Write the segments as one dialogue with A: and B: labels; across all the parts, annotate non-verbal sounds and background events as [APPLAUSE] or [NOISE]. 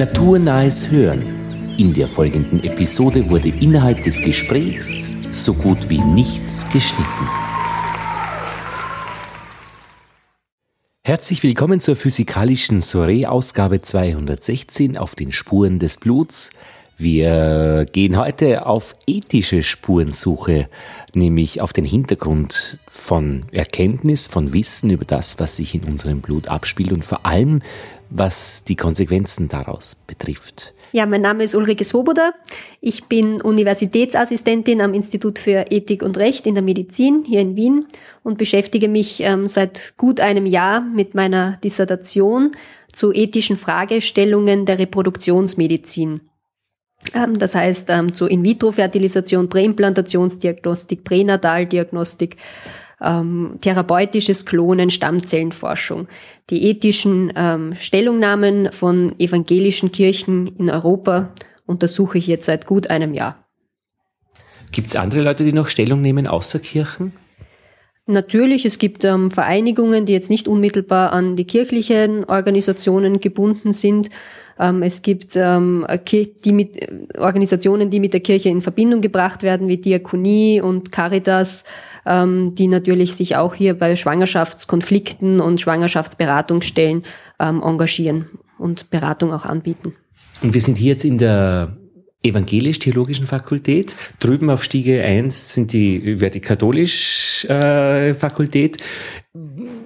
A: Naturnahes Hören. In der folgenden Episode wurde innerhalb des Gesprächs so gut wie nichts geschnitten. Herzlich willkommen zur physikalischen Soiree-Ausgabe 216 auf den Spuren des Bluts. Wir gehen heute auf ethische Spurensuche, nämlich auf den Hintergrund von Erkenntnis, von Wissen über das, was sich in unserem Blut abspielt und vor allem, was die Konsequenzen daraus betrifft.
B: Ja, mein Name ist Ulrike Svoboda. Ich bin Universitätsassistentin am Institut für Ethik und Recht in der Medizin hier in Wien und beschäftige mich ähm, seit gut einem Jahr mit meiner Dissertation zu ethischen Fragestellungen der Reproduktionsmedizin. Ähm, das heißt, ähm, zu In-vitro-Fertilisation, Präimplantationsdiagnostik, Pränataldiagnostik, ähm, therapeutisches Klonen, Stammzellenforschung. Die ethischen ähm, Stellungnahmen von evangelischen Kirchen in Europa untersuche ich jetzt seit gut einem Jahr.
A: Gibt es andere Leute, die noch Stellung nehmen außer Kirchen?
B: Natürlich, es gibt ähm, Vereinigungen, die jetzt nicht unmittelbar an die kirchlichen Organisationen gebunden sind. Ähm, es gibt ähm, die mit, Organisationen, die mit der Kirche in Verbindung gebracht werden, wie Diakonie und Caritas, ähm, die natürlich sich auch hier bei Schwangerschaftskonflikten und Schwangerschaftsberatungsstellen ähm, engagieren und Beratung auch anbieten.
A: Und wir sind hier jetzt in der evangelisch-theologischen Fakultät. Drüben auf Stiege 1 sind die, wäre die katholisch-Fakultät. Äh,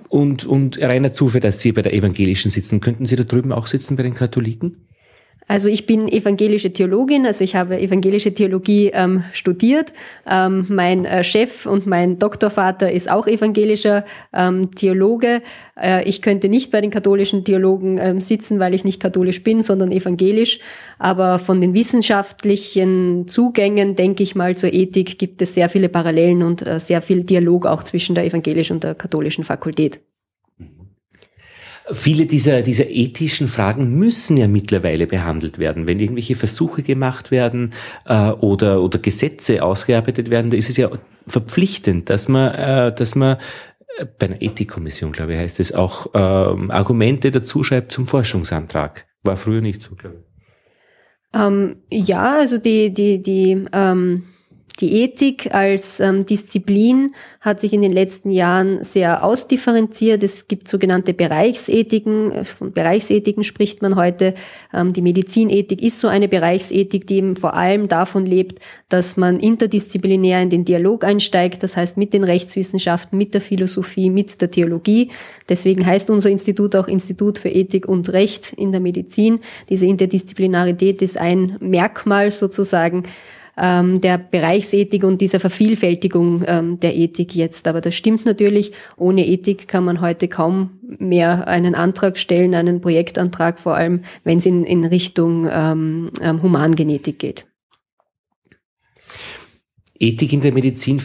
A: und, und reiner Zufall, dass Sie bei der evangelischen sitzen. Könnten Sie da drüben auch sitzen bei den Katholiken?
B: Also ich bin evangelische Theologin, also ich habe evangelische Theologie ähm, studiert. Ähm, mein äh, Chef und mein Doktorvater ist auch evangelischer ähm, Theologe. Äh, ich könnte nicht bei den katholischen Theologen ähm, sitzen, weil ich nicht katholisch bin, sondern evangelisch. Aber von den wissenschaftlichen Zugängen, denke ich mal, zur Ethik gibt es sehr viele Parallelen und äh, sehr viel Dialog auch zwischen der evangelischen und der katholischen Fakultät.
A: Viele dieser, dieser ethischen Fragen müssen ja mittlerweile behandelt werden. Wenn irgendwelche Versuche gemacht werden äh, oder, oder Gesetze ausgearbeitet werden, da ist es ja verpflichtend, dass man, äh, dass man äh, bei einer Ethikkommission, glaube ich, heißt es auch, ähm, Argumente dazu schreibt zum Forschungsantrag. War früher nicht so, glaube ich.
B: Ähm, ja, also die, die, die ähm die Ethik als ähm, Disziplin hat sich in den letzten Jahren sehr ausdifferenziert. Es gibt sogenannte Bereichsethiken. Von Bereichsethiken spricht man heute. Ähm, die Medizinethik ist so eine Bereichsethik, die eben vor allem davon lebt, dass man interdisziplinär in den Dialog einsteigt. Das heißt mit den Rechtswissenschaften, mit der Philosophie, mit der Theologie. Deswegen heißt unser Institut auch Institut für Ethik und Recht in der Medizin. Diese Interdisziplinarität ist ein Merkmal sozusagen ähm, der Bereichsethik und dieser Vervielfältigung ähm, der Ethik jetzt. Aber das stimmt natürlich. Ohne Ethik kann man heute kaum mehr einen Antrag stellen, einen Projektantrag, vor allem wenn es in, in Richtung ähm, ähm Humangenetik geht.
A: Ethik in der Medizin,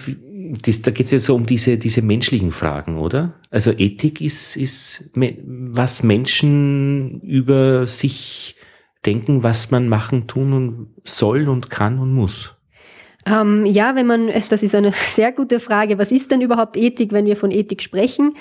A: das, da geht es ja so um diese, diese menschlichen Fragen, oder? Also Ethik ist, ist, was Menschen über sich denken, was man machen, tun und soll und kann und muss?
B: Ähm, ja, wenn man, [LAUGHS] das ist eine [LAUGHS] sehr gute Frage. Was ist denn überhaupt Ethik, wenn wir von Ethik sprechen?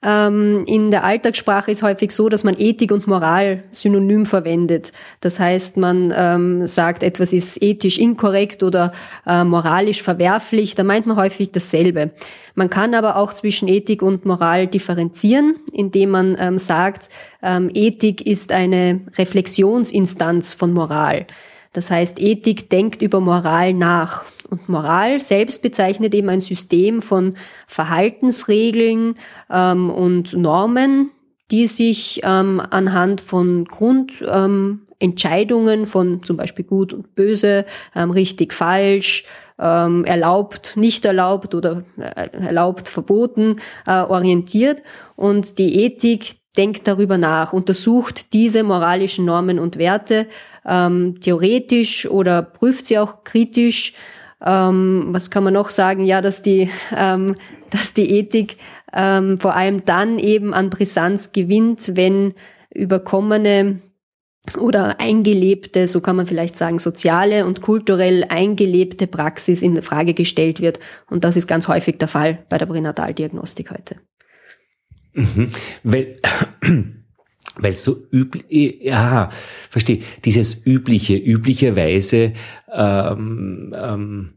B: Ähm, in der Alltagssprache ist häufig so, dass man Ethik und Moral synonym verwendet. Das heißt, man ähm, sagt, etwas ist ethisch inkorrekt oder äh, moralisch verwerflich. Da meint man häufig dasselbe. Man kann aber auch zwischen Ethik und Moral differenzieren, indem man ähm, sagt, ähm, Ethik ist eine Reflexionsinstanz von Moral. Das heißt, Ethik denkt über Moral nach. Und Moral selbst bezeichnet eben ein System von Verhaltensregeln ähm, und Normen, die sich ähm, anhand von Grundentscheidungen ähm, von zum Beispiel gut und böse, ähm, richtig, falsch, ähm, erlaubt, nicht erlaubt oder äh, erlaubt, verboten äh, orientiert. Und die Ethik denkt darüber nach, untersucht diese moralischen Normen und Werte ähm, theoretisch oder prüft sie auch kritisch ähm, was kann man noch sagen? Ja, dass die, ähm, dass die Ethik ähm, vor allem dann eben an Brisanz gewinnt, wenn überkommene oder eingelebte, so kann man vielleicht sagen, soziale und kulturell eingelebte Praxis in Frage gestellt wird. Und das ist ganz häufig der Fall bei der Pränataldiagnostik heute.
A: Mhm. Weil weil so üblich, ja, verstehe, dieses übliche, üblicherweise, ähm, ähm,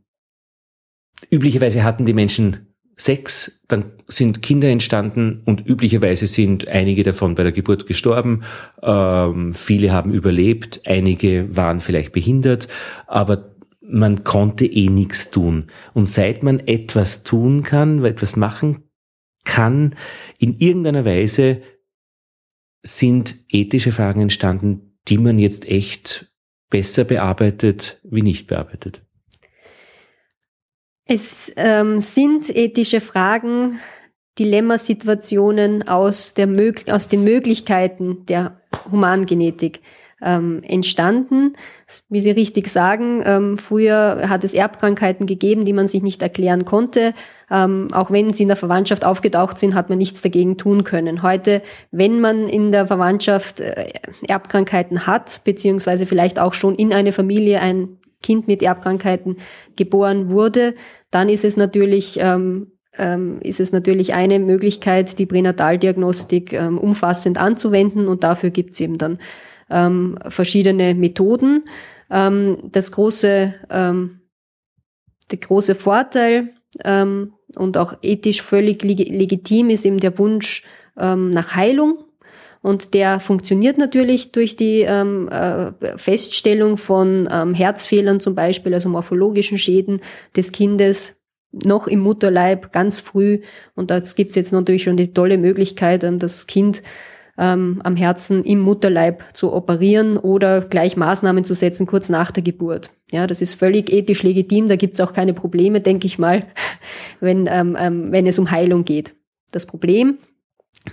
A: üblicherweise hatten die Menschen Sex, dann sind Kinder entstanden und üblicherweise sind einige davon bei der Geburt gestorben, ähm, viele haben überlebt, einige waren vielleicht behindert, aber man konnte eh nichts tun. Und seit man etwas tun kann, etwas machen kann, in irgendeiner Weise sind ethische Fragen entstanden, die man jetzt echt besser bearbeitet wie nicht bearbeitet.
B: Es ähm, sind ethische Fragen, Dilemmasituationen aus, der, aus den Möglichkeiten der Humangenetik ähm, entstanden. Wie Sie richtig sagen, ähm, früher hat es Erbkrankheiten gegeben, die man sich nicht erklären konnte. Ähm, auch wenn sie in der Verwandtschaft aufgetaucht sind, hat man nichts dagegen tun können. Heute, wenn man in der Verwandtschaft äh, Erbkrankheiten hat, beziehungsweise vielleicht auch schon in eine Familie ein Kind mit Erbkrankheiten geboren wurde, dann ist es natürlich ähm, ähm, ist es natürlich eine Möglichkeit, die Pränataldiagnostik ähm, umfassend anzuwenden und dafür gibt es eben dann ähm, verschiedene Methoden. Ähm, das große, ähm, der große Vorteil ähm, und auch ethisch völlig leg legitim ist eben der Wunsch ähm, nach Heilung. Und der funktioniert natürlich durch die ähm, äh, Feststellung von ähm, Herzfehlern zum Beispiel, also morphologischen Schäden des Kindes noch im Mutterleib ganz früh. Und da gibt's jetzt natürlich schon die tolle Möglichkeit, ähm, das Kind ähm, am Herzen im Mutterleib zu operieren oder gleich Maßnahmen zu setzen kurz nach der Geburt. Ja, das ist völlig ethisch legitim, da gibt's auch keine Probleme, denke ich mal, [LAUGHS] wenn, ähm, ähm, wenn es um Heilung geht. Das Problem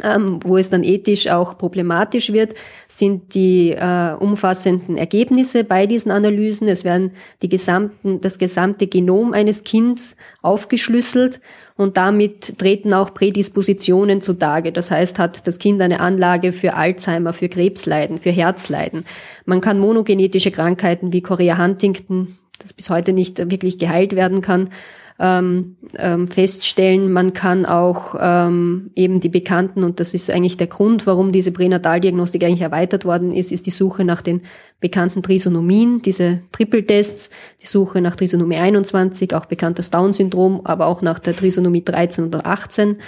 B: ähm, wo es dann ethisch auch problematisch wird, sind die äh, umfassenden Ergebnisse bei diesen Analysen. Es werden die gesamten, das gesamte Genom eines Kindes aufgeschlüsselt und damit treten auch Prädispositionen zutage. Das heißt, hat das Kind eine Anlage für Alzheimer, für Krebsleiden, für Herzleiden. Man kann monogenetische Krankheiten wie Chorea Huntington, das bis heute nicht wirklich geheilt werden kann, ähm, ähm, feststellen. Man kann auch ähm, eben die bekannten, und das ist eigentlich der Grund, warum diese Pränataldiagnostik eigentlich erweitert worden ist, ist die Suche nach den bekannten Trisonomien, diese Triple-Tests, die Suche nach Trisonomie 21, auch bekanntes Down-Syndrom, aber auch nach der Trisonomie 13 und 18.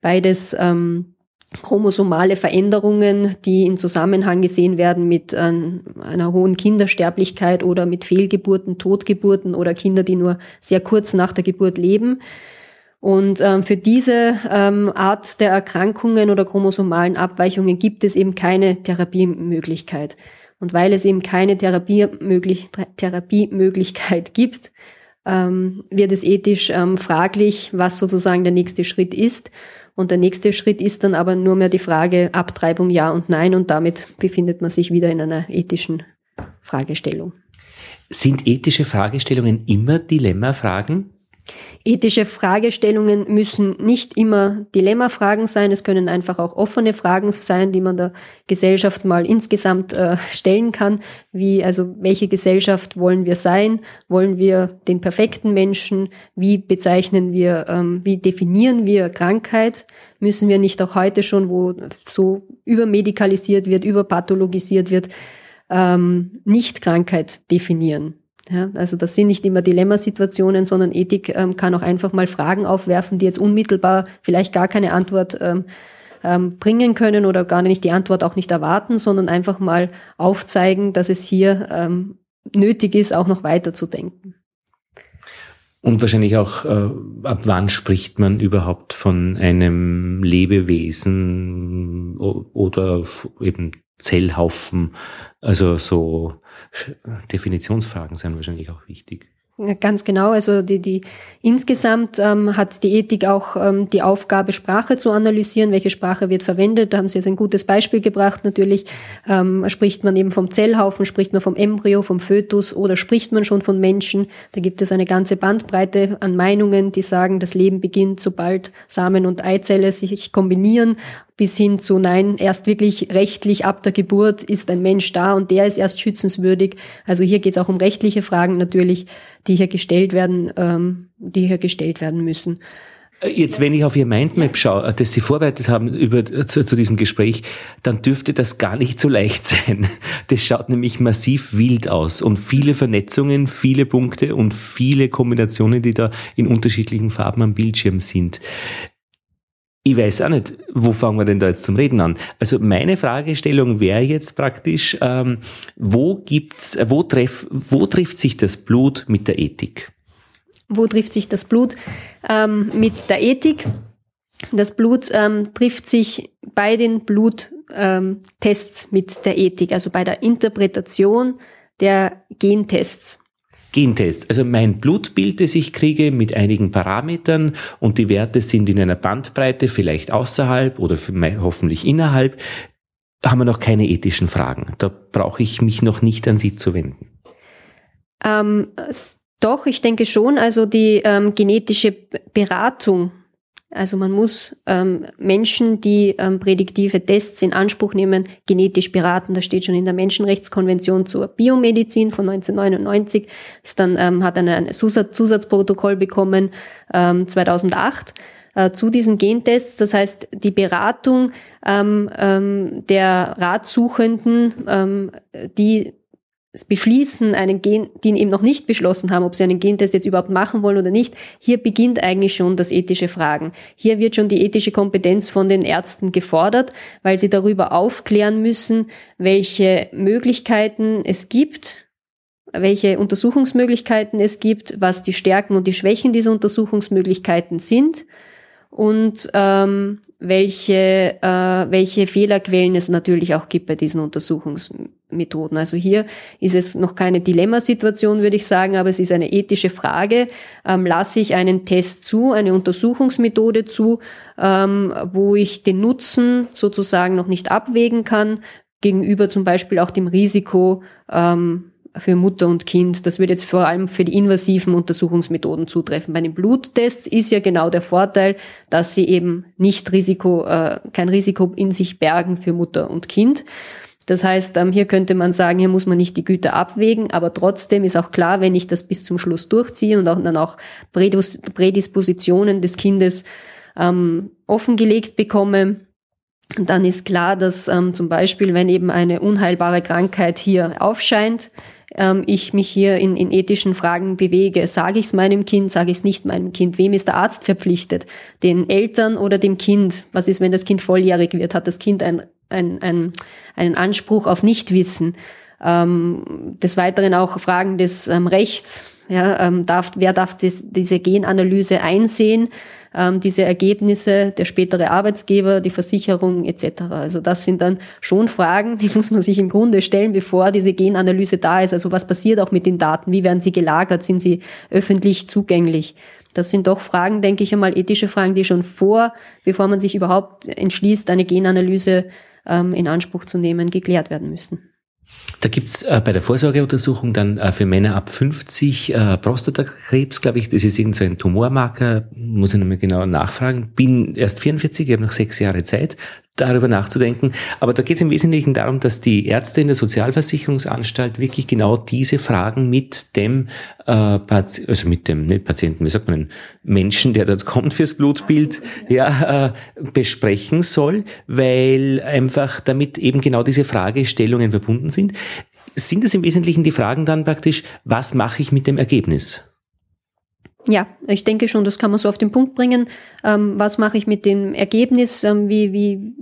B: Beides ähm, chromosomale Veränderungen, die in Zusammenhang gesehen werden mit ähm, einer hohen Kindersterblichkeit oder mit Fehlgeburten, Totgeburten oder Kinder, die nur sehr kurz nach der Geburt leben. Und ähm, für diese ähm, Art der Erkrankungen oder chromosomalen Abweichungen gibt es eben keine Therapiemöglichkeit. Und weil es eben keine Therapiemöglich Therapiemöglichkeit gibt, wird es ethisch fraglich, was sozusagen der nächste Schritt ist. Und der nächste Schritt ist dann aber nur mehr die Frage Abtreibung ja und nein und damit befindet man sich wieder in einer ethischen Fragestellung.
A: Sind ethische Fragestellungen immer Dilemmafragen?
B: Ethische Fragestellungen müssen nicht immer Dilemmafragen sein. Es können einfach auch offene Fragen sein, die man der Gesellschaft mal insgesamt äh, stellen kann. Wie, also, welche Gesellschaft wollen wir sein? Wollen wir den perfekten Menschen? Wie bezeichnen wir, ähm, wie definieren wir Krankheit? Müssen wir nicht auch heute schon, wo so übermedikalisiert wird, überpathologisiert wird, ähm, nicht Krankheit definieren? Ja, also das sind nicht immer Dilemmasituationen, sondern Ethik ähm, kann auch einfach mal Fragen aufwerfen, die jetzt unmittelbar vielleicht gar keine Antwort ähm, ähm, bringen können oder gar nicht die Antwort auch nicht erwarten, sondern einfach mal aufzeigen, dass es hier ähm, nötig ist, auch noch weiter zu denken.
A: Und wahrscheinlich auch, äh, ab wann spricht man überhaupt von einem Lebewesen oder eben Zellhaufen? Also so Definitionsfragen sind wahrscheinlich auch wichtig.
B: Ganz genau. Also die, die insgesamt ähm, hat die Ethik auch ähm, die Aufgabe, Sprache zu analysieren. Welche Sprache wird verwendet? Da haben Sie jetzt ein gutes Beispiel gebracht. Natürlich ähm, spricht man eben vom Zellhaufen, spricht man vom Embryo, vom Fötus oder spricht man schon von Menschen. Da gibt es eine ganze Bandbreite an Meinungen, die sagen, das Leben beginnt, sobald Samen und Eizelle sich kombinieren bis hin zu nein, erst wirklich rechtlich ab der Geburt ist ein Mensch da und der ist erst schützenswürdig. Also hier geht es auch um rechtliche Fragen natürlich, die hier gestellt werden, ähm, die hier gestellt werden müssen.
A: Äh, jetzt, wenn ich auf Ihr Mindmap schaue, äh, das Sie vorbereitet haben über, äh, zu, zu, diesem Gespräch, dann dürfte das gar nicht so leicht [LAUGHS] sein. Das schaut nämlich massiv wild aus und viele Vernetzungen, viele Punkte und viele Kombinationen, die da in unterschiedlichen Farben am Bildschirm sind. Ich weiß auch nicht, wo fangen wir denn da jetzt zum Reden an? Also meine Fragestellung wäre jetzt praktisch, ähm, wo gibt's, wo, treff, wo trifft sich das Blut mit der Ethik?
B: Wo trifft sich das Blut ähm, mit der Ethik? Das Blut ähm, trifft sich bei den Bluttests ähm, mit der Ethik, also bei der Interpretation der Gentests.
A: Gentest, also mein Blutbild, das ich kriege mit einigen Parametern und die Werte sind in einer Bandbreite, vielleicht außerhalb oder hoffentlich innerhalb, haben wir noch keine ethischen Fragen. Da brauche ich mich noch nicht an Sie zu wenden.
B: Ähm, doch, ich denke schon. Also die ähm, genetische Beratung also man muss ähm, Menschen, die ähm, prädiktive Tests in Anspruch nehmen, genetisch beraten. Das steht schon in der Menschenrechtskonvention zur Biomedizin von 1999. Ist dann ähm, hat eine, ein Zusatz Zusatzprotokoll bekommen ähm, 2008 äh, zu diesen Gentests. Das heißt, die Beratung ähm, ähm, der Ratsuchenden, ähm, die beschließen, einen Gen, die eben noch nicht beschlossen haben, ob sie einen Gentest jetzt überhaupt machen wollen oder nicht, hier beginnt eigentlich schon das ethische Fragen. Hier wird schon die ethische Kompetenz von den Ärzten gefordert, weil sie darüber aufklären müssen, welche Möglichkeiten es gibt, welche Untersuchungsmöglichkeiten es gibt, was die Stärken und die Schwächen dieser Untersuchungsmöglichkeiten sind und ähm, welche, äh, welche Fehlerquellen es natürlich auch gibt bei diesen Untersuchungsmethoden. Also hier ist es noch keine Dilemmasituation, würde ich sagen, aber es ist eine ethische Frage. Ähm, lasse ich einen Test zu, eine Untersuchungsmethode zu, ähm, wo ich den Nutzen sozusagen noch nicht abwägen kann, gegenüber zum Beispiel auch dem Risiko, ähm, für Mutter und Kind. Das wird jetzt vor allem für die invasiven Untersuchungsmethoden zutreffen. Bei den Bluttests ist ja genau der Vorteil, dass sie eben nicht Risiko, äh, kein Risiko in sich bergen für Mutter und Kind. Das heißt, ähm, hier könnte man sagen, hier muss man nicht die Güter abwägen, aber trotzdem ist auch klar, wenn ich das bis zum Schluss durchziehe und auch dann auch Prädispositionen des Kindes ähm, offengelegt bekomme, dann ist klar, dass ähm, zum Beispiel, wenn eben eine unheilbare Krankheit hier aufscheint, ähm, ich mich hier in, in ethischen Fragen bewege. Sage ich es meinem Kind, sage ich es nicht meinem Kind? Wem ist der Arzt verpflichtet? Den Eltern oder dem Kind? Was ist, wenn das Kind volljährig wird? Hat das Kind ein, ein, ein, einen Anspruch auf Nichtwissen? Ähm, des Weiteren auch Fragen des ähm, Rechts. Ja, ähm, darf, wer darf das, diese Genanalyse einsehen? Ähm, diese Ergebnisse, der spätere Arbeitsgeber, die Versicherung etc. Also das sind dann schon Fragen, die [LAUGHS] muss man sich im Grunde stellen, bevor diese Genanalyse da ist. Also was passiert auch mit den Daten? Wie werden sie gelagert? Sind sie öffentlich zugänglich? Das sind doch Fragen, denke ich einmal, ethische Fragen, die schon vor, bevor man sich überhaupt entschließt, eine Genanalyse ähm, in Anspruch zu nehmen, geklärt werden müssen.
A: Da gibt's äh, bei der Vorsorgeuntersuchung dann äh, für Männer ab 50 äh, Prostatakrebs, glaube ich. Das ist irgend so Tumormarker, muss ich nochmal genau nachfragen. Bin erst 44, ich habe noch sechs Jahre Zeit darüber nachzudenken. Aber da geht es im Wesentlichen darum, dass die Ärzte in der Sozialversicherungsanstalt wirklich genau diese Fragen mit dem, äh, also mit dem nicht Patienten, wie sagt man, Menschen, der dort kommt fürs Blutbild, ja, äh, besprechen soll, weil einfach damit eben genau diese Fragestellungen verbunden sind. Sind es im Wesentlichen die Fragen dann praktisch, was mache ich mit dem Ergebnis?
B: Ja, ich denke schon, das kann man so auf den Punkt bringen. Ähm, was mache ich mit dem Ergebnis? Ähm, wie, wie,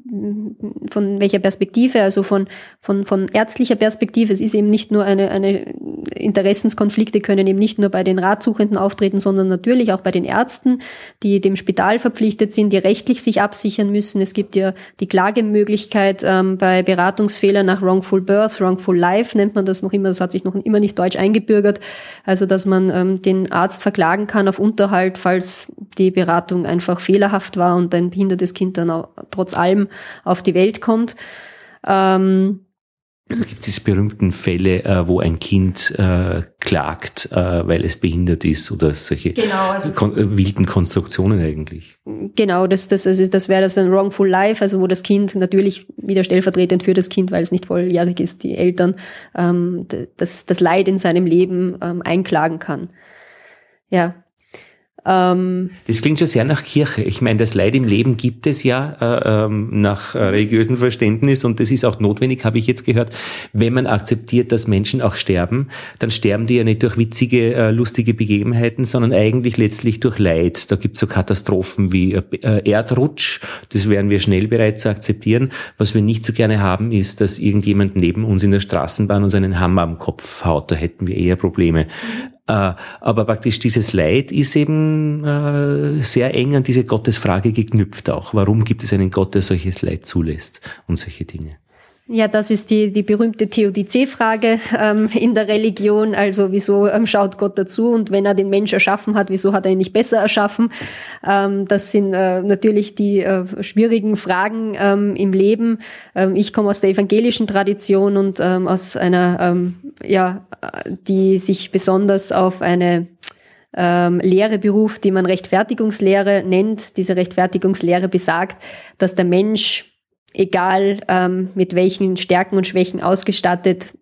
B: von welcher Perspektive? Also von, von, von ärztlicher Perspektive. Es ist eben nicht nur eine, eine Interessenskonflikte können eben nicht nur bei den Ratsuchenden auftreten, sondern natürlich auch bei den Ärzten, die dem Spital verpflichtet sind, die rechtlich sich absichern müssen. Es gibt ja die Klagemöglichkeit ähm, bei Beratungsfehlern nach Wrongful Birth, Wrongful Life nennt man das noch immer. Das hat sich noch immer nicht deutsch eingebürgert. Also, dass man ähm, den Arzt verklagen kann kann auf Unterhalt, falls die Beratung einfach fehlerhaft war und ein behindertes Kind dann auch trotz allem auf die Welt kommt. Ähm,
A: es gibt diese berühmten Fälle, äh, wo ein Kind äh, klagt, äh, weil es behindert ist oder solche genau, also kon äh, wilden Konstruktionen eigentlich.
B: Genau, das, das, das, das wäre das ein Wrongful Life, also wo das Kind natürlich wieder stellvertretend für das Kind, weil es nicht volljährig ist, die Eltern ähm, das, das Leid in seinem Leben ähm, einklagen kann. Ja,
A: Ähm, das klingt schon sehr nach Kirche. Ich meine, das Leid im Leben gibt es ja äh, ähm, nach äh, religiösem Verständnis und das ist auch notwendig, habe ich jetzt gehört. Wenn man akzeptiert, dass Menschen auch sterben, dann sterben die ja nicht durch witzige, äh, lustige Begebenheiten, sondern eigentlich letztlich durch Leid. Da gibt es so Katastrophen wie äh, Erdrutsch, das wären wir schnell bereit zu akzeptieren. Was wir nicht so gerne haben, ist, dass irgendjemand neben uns in der Straßenbahn uns einen Hammer am Kopf haut. Da hätten wir eher Probleme. Äh, aber praktisch dieses Leid ist eben äh, sehr eng an diese Gottesfrage geknüpft auch. Warum gibt es einen Gott, der solches Leid zulässt und solche Dinge?
B: Ja, das ist die, die berühmte Theodizee-Frage ähm, in der Religion. Also wieso ähm, schaut Gott dazu und wenn er den Mensch erschaffen hat, wieso hat er ihn nicht besser erschaffen? Ähm, das sind äh, natürlich die äh, schwierigen Fragen ähm, im Leben. Ähm, ich komme aus der evangelischen Tradition und ähm, aus einer, ähm, ja, die sich besonders auf eine ähm, Lehre beruft, die man Rechtfertigungslehre nennt. Diese Rechtfertigungslehre besagt, dass der Mensch egal ähm, mit welchen Stärken und Schwächen ausgestattet,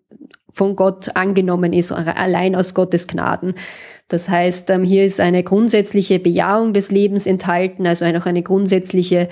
B: von Gott angenommen ist, allein aus Gottes Gnaden. Das heißt, ähm, hier ist eine grundsätzliche Bejahung des Lebens enthalten, also auch eine grundsätzliche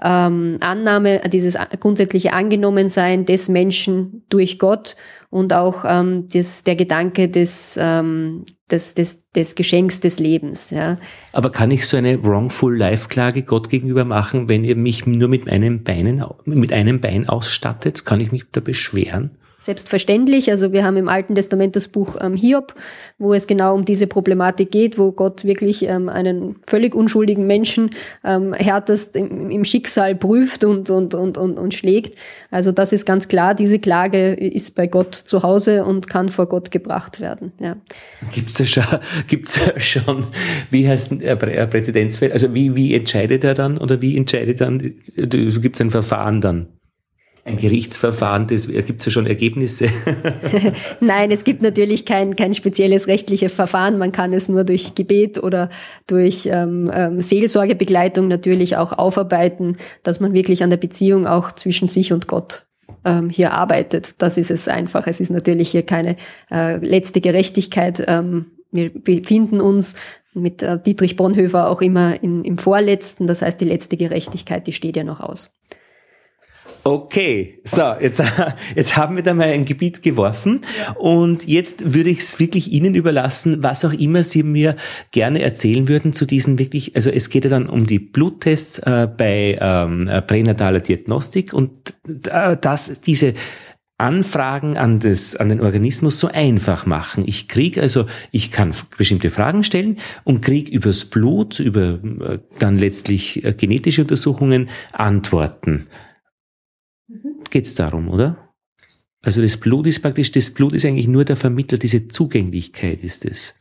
B: ähm, Annahme, dieses grundsätzliche Angenommensein des Menschen durch Gott und auch ähm, das, der Gedanke des, ähm, des, des, des Geschenks des Lebens. Ja.
A: Aber kann ich so eine wrongful Life-Klage Gott gegenüber machen, wenn ihr mich nur mit einem, Beinen, mit einem Bein ausstattet? Kann ich mich da beschweren?
B: Selbstverständlich. Also wir haben im Alten Testament das Buch ähm, Hiob, wo es genau um diese Problematik geht, wo Gott wirklich ähm, einen völlig unschuldigen Menschen ähm, härtest im, im, Schicksal prüft und, und, und, und, und schlägt. Also das ist ganz klar, diese Klage ist bei Gott zu Hause und kann vor Gott gebracht werden. Ja.
A: Gibt's da schon, gibt's da schon, wie heißt ein Präzedenzfall? Also wie, wie entscheidet er dann oder wie entscheidet dann, gibt es ein Verfahren dann? Ein Gerichtsverfahren, das gibt es ja schon Ergebnisse. [LAUGHS]
B: Nein, es gibt natürlich kein, kein spezielles rechtliches Verfahren. Man kann es nur durch Gebet oder durch ähm, ähm, Seelsorgebegleitung natürlich auch aufarbeiten, dass man wirklich an der Beziehung auch zwischen sich und Gott ähm, hier arbeitet. Das ist es einfach. Es ist natürlich hier keine äh, letzte Gerechtigkeit. Ähm, wir befinden uns mit äh, Dietrich Bonhoeffer auch immer in, im Vorletzten. Das heißt, die letzte Gerechtigkeit, die steht ja noch aus.
A: Okay, so, jetzt, [LAUGHS] jetzt haben wir da mal ein Gebiet geworfen und jetzt würde ich es wirklich Ihnen überlassen, was auch immer Sie mir gerne erzählen würden zu diesen wirklich, also es geht ja dann um die Bluttests äh, bei ähm, pränataler Diagnostik und äh, dass diese Anfragen an, das, an den Organismus so einfach machen. Ich krieg also, ich kann bestimmte Fragen stellen und krieg übers Blut, über äh, dann letztlich äh, genetische Untersuchungen Antworten geht es darum, oder? Also das Blut ist praktisch, das Blut ist eigentlich nur der Vermittler, diese Zugänglichkeit ist es.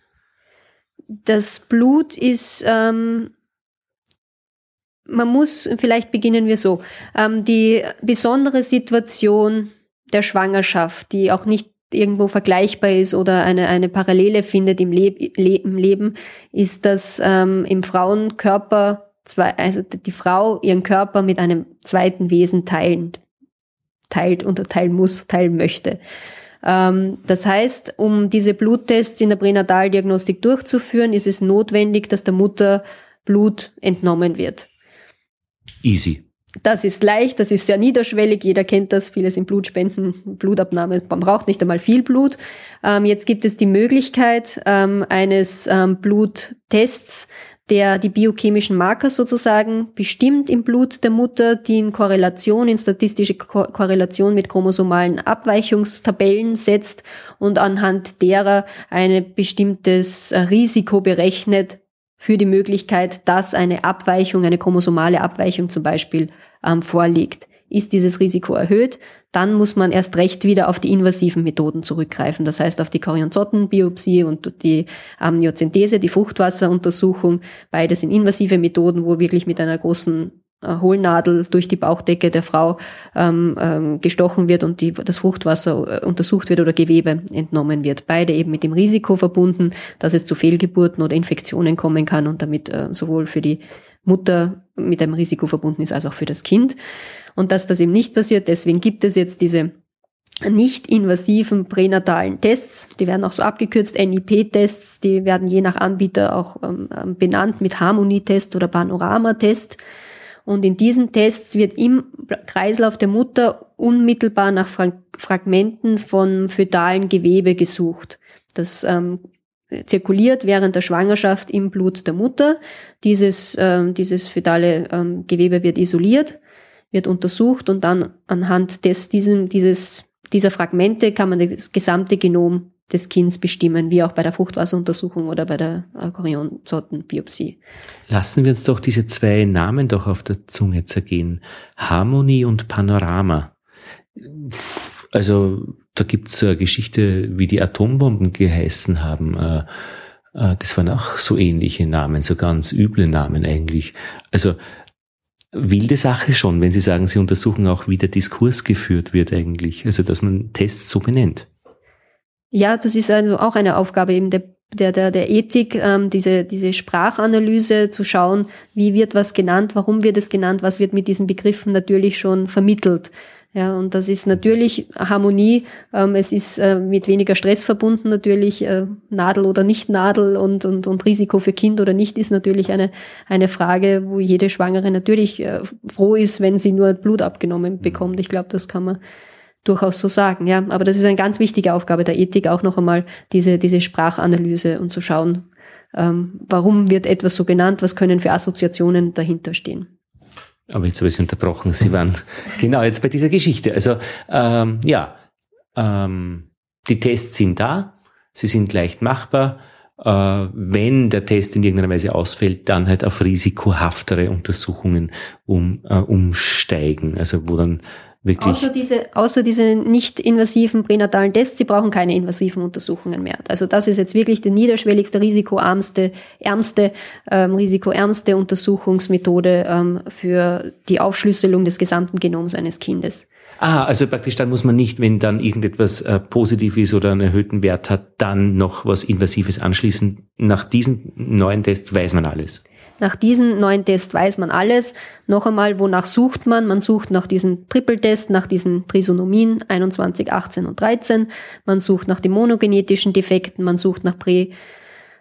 B: Das Blut ist, ähm, man muss, vielleicht beginnen wir so, ähm, die besondere Situation der Schwangerschaft, die auch nicht irgendwo vergleichbar ist oder eine, eine Parallele findet im, Leb Le im Leben, ist, dass ähm, im Frauenkörper zwei, also die Frau ihren Körper mit einem zweiten Wesen teilen teilt, unterteilen muss, teilen möchte. Ähm, das heißt, um diese Bluttests in der Pränataldiagnostik durchzuführen, ist es notwendig, dass der Mutter Blut entnommen wird.
A: Easy.
B: Das ist leicht, das ist sehr niederschwellig, jeder kennt das, viele sind Blutspenden, Blutabnahme, man braucht nicht einmal viel Blut. Ähm, jetzt gibt es die Möglichkeit ähm, eines Bluttests, der die biochemischen Marker sozusagen bestimmt im Blut der Mutter, die in Korrelation, in statistische Ko Korrelation mit chromosomalen Abweichungstabellen setzt und anhand derer ein bestimmtes Risiko berechnet für die Möglichkeit, dass eine Abweichung, eine chromosomale Abweichung zum Beispiel ähm, vorliegt. Ist dieses Risiko erhöht, dann muss man erst recht wieder auf die invasiven Methoden zurückgreifen. Das heißt auf die Karyonzottenbiopsie und die Amniozentese, die Fruchtwasseruntersuchung. Beides sind invasive Methoden, wo wirklich mit einer großen äh, Hohlnadel durch die Bauchdecke der Frau ähm, ähm, gestochen wird und die, das Fruchtwasser äh, untersucht wird oder Gewebe entnommen wird. Beide eben mit dem Risiko verbunden, dass es zu Fehlgeburten oder Infektionen kommen kann und damit äh, sowohl für die Mutter mit einem Risiko verbunden ist als auch für das Kind und dass das eben nicht passiert. Deswegen gibt es jetzt diese nicht-invasiven pränatalen Tests. Die werden auch so abgekürzt NIP-Tests. Die werden je nach Anbieter auch ähm, ähm benannt mit Harmonietest oder Panorama-Test. Und in diesen Tests wird im Kreislauf der Mutter unmittelbar nach Fra Fragmenten von fötalen Gewebe gesucht. Das ähm, zirkuliert während der Schwangerschaft im Blut der Mutter. Dieses, ähm, dieses fötale ähm, Gewebe wird isoliert, wird untersucht und dann anhand des, diesem, dieses dieser Fragmente kann man das gesamte Genom des Kindes bestimmen, wie auch bei der Fruchtwasseruntersuchung oder bei der äh, Chorionsortenbiopsie.
A: Lassen wir uns doch diese zwei Namen doch auf der Zunge zergehen. Harmonie und Panorama. Also da gibt's eine Geschichte, wie die Atombomben geheißen haben. Äh, äh, das waren auch so ähnliche Namen, so ganz üble Namen eigentlich. Also wilde Sache schon, wenn Sie sagen, Sie untersuchen auch, wie der Diskurs geführt wird eigentlich, also dass man Tests so benennt.
B: Ja, das ist also auch eine Aufgabe eben der, der, der, der Ethik, ähm, diese, diese Sprachanalyse zu schauen, wie wird was genannt, warum wird es genannt, was wird mit diesen Begriffen natürlich schon vermittelt. Ja, und das ist natürlich Harmonie. Ähm, es ist äh, mit weniger Stress verbunden natürlich. Äh, Nadel oder nicht Nadel und, und, und Risiko für Kind oder nicht ist natürlich eine, eine Frage, wo jede Schwangere natürlich äh, froh ist, wenn sie nur Blut abgenommen bekommt. Ich glaube, das kann man durchaus so sagen. Ja, aber das ist eine ganz wichtige Aufgabe der Ethik, auch noch einmal diese, diese Sprachanalyse und zu schauen, ähm, warum wird etwas so genannt, was können für Assoziationen dahinter stehen.
A: Aber jetzt habe ich Sie unterbrochen. Sie waren [LAUGHS] genau jetzt bei dieser Geschichte. Also ähm, ja, ähm, die Tests sind da, sie sind leicht machbar. Äh, wenn der Test in irgendeiner Weise ausfällt, dann halt auf risikohaftere Untersuchungen um, äh, umsteigen. Also wo dann wirklich.
B: Außer diese, außer diese nicht invasiven pränatalen Tests, sie brauchen keine invasiven Untersuchungen mehr. Also das ist jetzt wirklich die niederschwelligste, risikoarmste, ärmste, ähm, risikoärmste Untersuchungsmethode ähm, für die Aufschlüsselung des gesamten Genoms eines Kindes.
A: Ah, also praktisch dann muss man nicht, wenn dann irgendetwas äh, positiv ist oder einen erhöhten Wert hat, dann noch was Invasives anschließen. Nach diesen neuen Tests weiß man alles.
B: Nach diesen neuen Tests weiß man alles. Noch einmal, wonach sucht man? Man sucht nach diesen Triple-Test, nach diesen Trisonomien 21, 18 und 13. Man sucht nach den monogenetischen Defekten, man sucht nach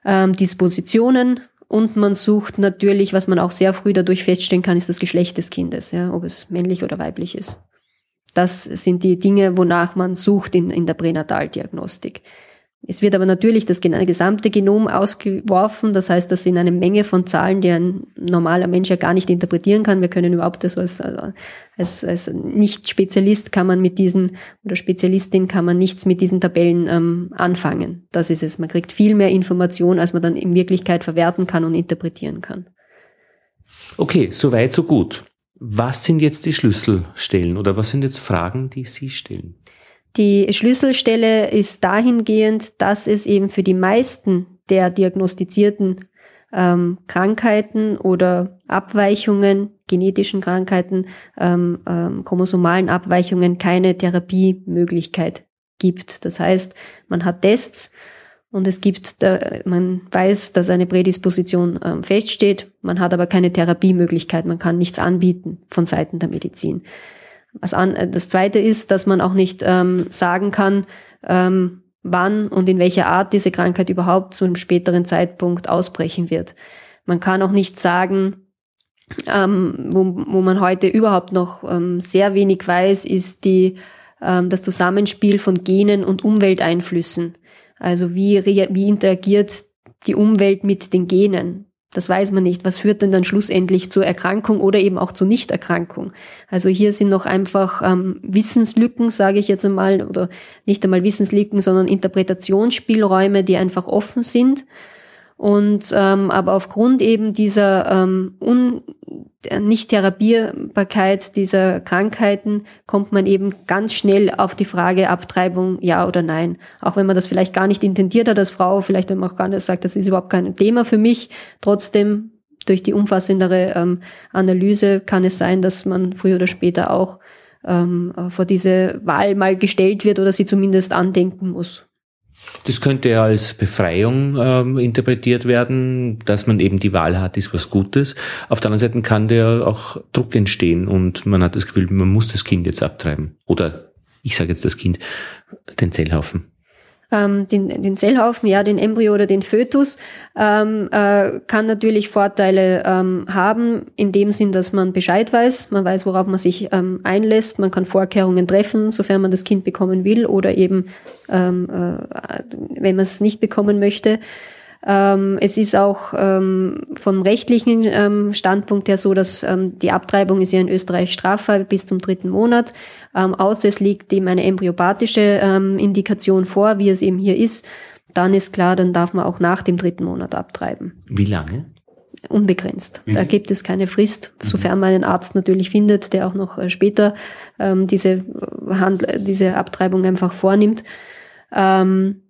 B: Prädispositionen und man sucht natürlich, was man auch sehr früh dadurch feststellen kann, ist das Geschlecht des Kindes, ja, ob es männlich oder weiblich ist. Das sind die Dinge, wonach man sucht in, in der Pränataldiagnostik. Es wird aber natürlich das gesamte Genom ausgeworfen. Das heißt, das sind eine Menge von Zahlen, die ein normaler Mensch ja gar nicht interpretieren kann. Wir können überhaupt das als, als, als Nicht-Spezialist kann man mit diesen oder Spezialistin kann man nichts mit diesen Tabellen ähm, anfangen. Das ist es. Man kriegt viel mehr Information, als man dann in Wirklichkeit verwerten kann und interpretieren kann.
A: Okay, soweit, so gut. Was sind jetzt die Schlüsselstellen oder was sind jetzt Fragen, die Sie stellen?
B: Die Schlüsselstelle ist dahingehend, dass es eben für die meisten der diagnostizierten ähm, Krankheiten oder Abweichungen, genetischen Krankheiten, ähm, ähm, chromosomalen Abweichungen keine Therapiemöglichkeit gibt. Das heißt, man hat Tests und es gibt, äh, man weiß, dass eine Prädisposition ähm, feststeht, man hat aber keine Therapiemöglichkeit, man kann nichts anbieten von Seiten der Medizin. Was an, äh, das Zweite ist, dass man auch nicht ähm, sagen kann, ähm, wann und in welcher Art diese Krankheit überhaupt zu einem späteren Zeitpunkt ausbrechen wird. Man kann auch nicht sagen, ähm, wo, wo man heute überhaupt noch ähm, sehr wenig weiß, ist die, ähm, das Zusammenspiel von Genen und Umwelteinflüssen. Also wie, wie interagiert die Umwelt mit den Genen? Das weiß man nicht. Was führt denn dann schlussendlich zur Erkrankung oder eben auch zur Nichterkrankung? Also hier sind noch einfach ähm, Wissenslücken, sage ich jetzt einmal, oder nicht einmal Wissenslücken, sondern Interpretationsspielräume, die einfach offen sind und ähm, aber aufgrund eben dieser ähm, Un Nicht-Therapierbarkeit dieser Krankheiten kommt man eben ganz schnell auf die Frage Abtreibung, ja oder nein. Auch wenn man das vielleicht gar nicht intendiert hat als Frau, vielleicht wenn man auch gar nicht sagt, das ist überhaupt kein Thema für mich, trotzdem durch die umfassendere ähm, Analyse kann es sein, dass man früher oder später auch ähm, vor diese Wahl mal gestellt wird oder sie zumindest andenken muss.
A: Das könnte ja als Befreiung ähm, interpretiert werden, dass man eben die Wahl hat, ist was Gutes. Auf der anderen Seite kann der auch Druck entstehen und man hat das Gefühl, man muss das Kind jetzt abtreiben. Oder ich sage jetzt das Kind, den Zellhaufen?
B: Ähm, den, den Zellhaufen, ja, den Embryo oder den Fötus, ähm, äh, kann natürlich Vorteile ähm, haben, in dem Sinn, dass man Bescheid weiß, man weiß, worauf man sich ähm, einlässt, man kann Vorkehrungen treffen, sofern man das Kind bekommen will oder eben, ähm, äh, wenn man es nicht bekommen möchte. Ähm, es ist auch ähm, vom rechtlichen ähm, Standpunkt her so, dass ähm, die Abtreibung ist ja in Österreich straffrei bis zum dritten Monat. Ähm, außer es liegt eben eine embryopathische ähm, Indikation vor, wie es eben hier ist. Dann ist klar, dann darf man auch nach dem dritten Monat abtreiben.
A: Wie lange?
B: Unbegrenzt. Mhm. Da gibt es keine Frist, sofern man einen Arzt natürlich findet, der auch noch äh, später ähm, diese, Handl diese Abtreibung einfach vornimmt. Ähm,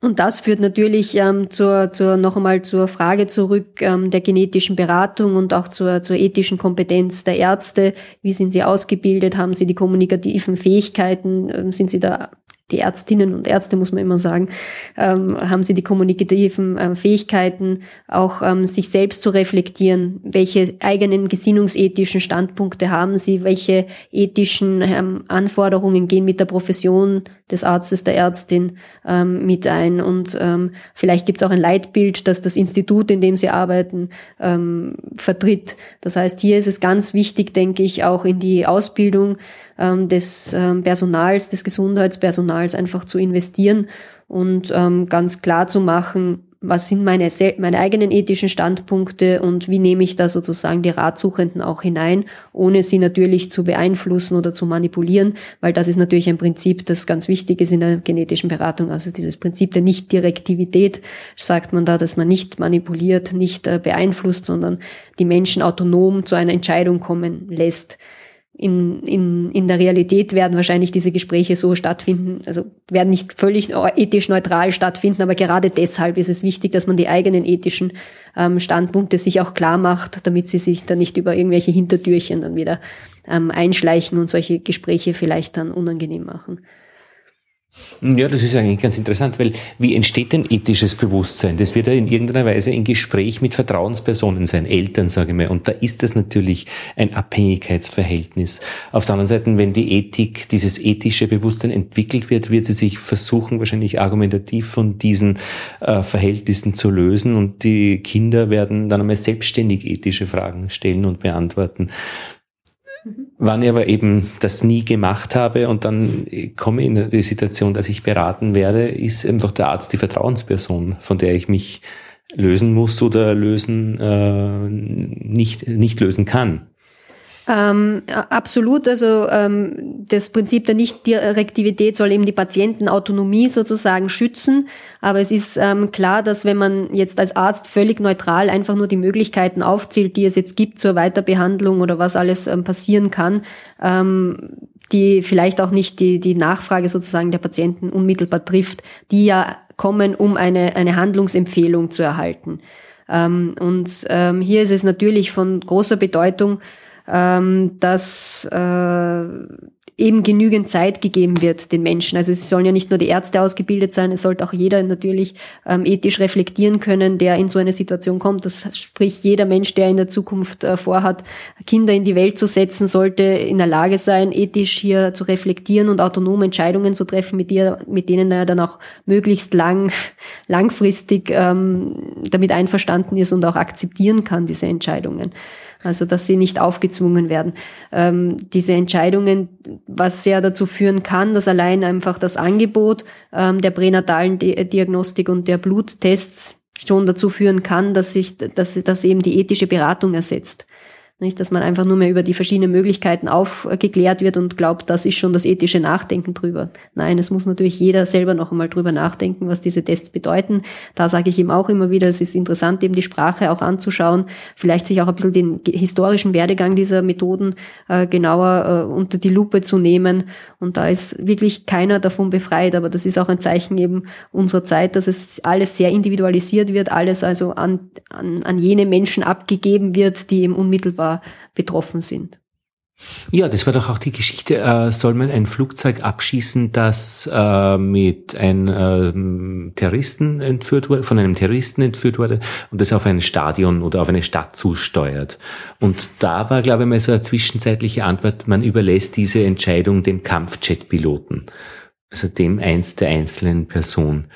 B: und das führt natürlich ähm, zur, zur, noch einmal zur Frage zurück ähm, der genetischen Beratung und auch zur, zur ethischen Kompetenz der Ärzte. Wie sind sie ausgebildet? Haben sie die kommunikativen Fähigkeiten? Ähm, sind sie da die Ärztinnen und Ärzte, muss man immer sagen, ähm, haben sie die kommunikativen äh, Fähigkeiten, auch ähm, sich selbst zu reflektieren, welche eigenen gesinnungsethischen Standpunkte haben sie, welche ethischen ähm, Anforderungen gehen mit der Profession des Arztes, der Ärztin ähm, mit ein. Und ähm, vielleicht gibt es auch ein Leitbild, das das Institut, in dem sie arbeiten, ähm, vertritt. Das heißt, hier ist es ganz wichtig, denke ich, auch in die Ausbildung ähm, des ähm, Personals, des Gesundheitspersonals einfach zu investieren und ähm, ganz klar zu machen, was sind meine, meine eigenen ethischen Standpunkte und wie nehme ich da sozusagen die Ratsuchenden auch hinein, ohne sie natürlich zu beeinflussen oder zu manipulieren, weil das ist natürlich ein Prinzip, das ganz wichtig ist in der genetischen Beratung. Also dieses Prinzip der Nicht-Direktivität sagt man da, dass man nicht manipuliert, nicht äh, beeinflusst, sondern die Menschen autonom zu einer Entscheidung kommen lässt in, in, in der Realität werden wahrscheinlich diese Gespräche so stattfinden, also werden nicht völlig ethisch neutral stattfinden, aber gerade deshalb ist es wichtig, dass man die eigenen ethischen ähm, Standpunkte sich auch klar macht, damit sie sich dann nicht über irgendwelche Hintertürchen dann wieder ähm, einschleichen und solche Gespräche vielleicht dann unangenehm machen.
A: Ja, das ist eigentlich ganz interessant, weil wie entsteht denn ethisches Bewusstsein? Das wird ja in irgendeiner Weise ein Gespräch mit Vertrauenspersonen sein, Eltern, sage ich mal. Und da ist das natürlich ein Abhängigkeitsverhältnis. Auf der anderen Seite, wenn die Ethik, dieses ethische Bewusstsein entwickelt wird, wird sie sich versuchen, wahrscheinlich argumentativ von diesen äh, Verhältnissen zu lösen. Und die Kinder werden dann einmal selbstständig ethische Fragen stellen und beantworten. Wann ich aber eben das nie gemacht habe und dann komme in die Situation, dass ich beraten werde, ist einfach der Arzt die Vertrauensperson, von der ich mich lösen muss oder lösen äh, nicht, nicht lösen kann.
B: Ähm, absolut, also ähm, das Prinzip der Nichtdirektivität soll eben die Patientenautonomie sozusagen schützen, aber es ist ähm, klar, dass wenn man jetzt als Arzt völlig neutral einfach nur die Möglichkeiten aufzählt, die es jetzt gibt zur Weiterbehandlung oder was alles ähm, passieren kann, ähm, die vielleicht auch nicht die, die Nachfrage sozusagen der Patienten unmittelbar trifft, die ja kommen, um eine, eine Handlungsempfehlung zu erhalten. Ähm, und hier ist es natürlich von großer Bedeutung, ähm, dass äh, eben genügend Zeit gegeben wird den Menschen. Also es sollen ja nicht nur die Ärzte ausgebildet sein, es sollte auch jeder natürlich ähm, ethisch reflektieren können, der in so eine Situation kommt. Das sprich, jeder Mensch, der in der Zukunft äh, vorhat, Kinder in die Welt zu setzen, sollte in der Lage sein, ethisch hier zu reflektieren und autonom Entscheidungen zu treffen, mit, dir, mit denen er dann auch möglichst lang, langfristig ähm, damit einverstanden ist und auch akzeptieren kann, diese Entscheidungen also dass sie nicht aufgezwungen werden. Ähm, diese Entscheidungen, was sehr dazu führen kann, dass allein einfach das Angebot ähm, der pränatalen Di Diagnostik und der Bluttests schon dazu führen kann, dass sich, dass, dass eben die ethische Beratung ersetzt. Nicht, dass man einfach nur mehr über die verschiedenen Möglichkeiten aufgeklärt wird und glaubt, das ist schon das ethische Nachdenken drüber. Nein, es muss natürlich jeder selber noch einmal drüber nachdenken, was diese Tests bedeuten. Da sage ich ihm auch immer wieder, es ist interessant, eben die Sprache auch anzuschauen, vielleicht sich auch ein bisschen den historischen Werdegang dieser Methoden äh, genauer äh, unter die Lupe zu nehmen. Und da ist wirklich keiner davon befreit, aber das ist auch ein Zeichen eben unserer Zeit, dass es alles sehr individualisiert wird, alles also an, an, an jene Menschen abgegeben wird, die eben unmittelbar betroffen sind.
A: Ja, das war doch auch die Geschichte. Äh, soll man ein Flugzeug abschießen, das äh, mit einem äh, Terroristen entführt wurde, von einem Terroristen entführt wurde und das auf ein Stadion oder auf eine Stadt zusteuert? Und da war, glaube ich, mal so eine zwischenzeitliche Antwort: Man überlässt diese Entscheidung dem Kampfjet-Piloten, also dem eins der einzelnen Person.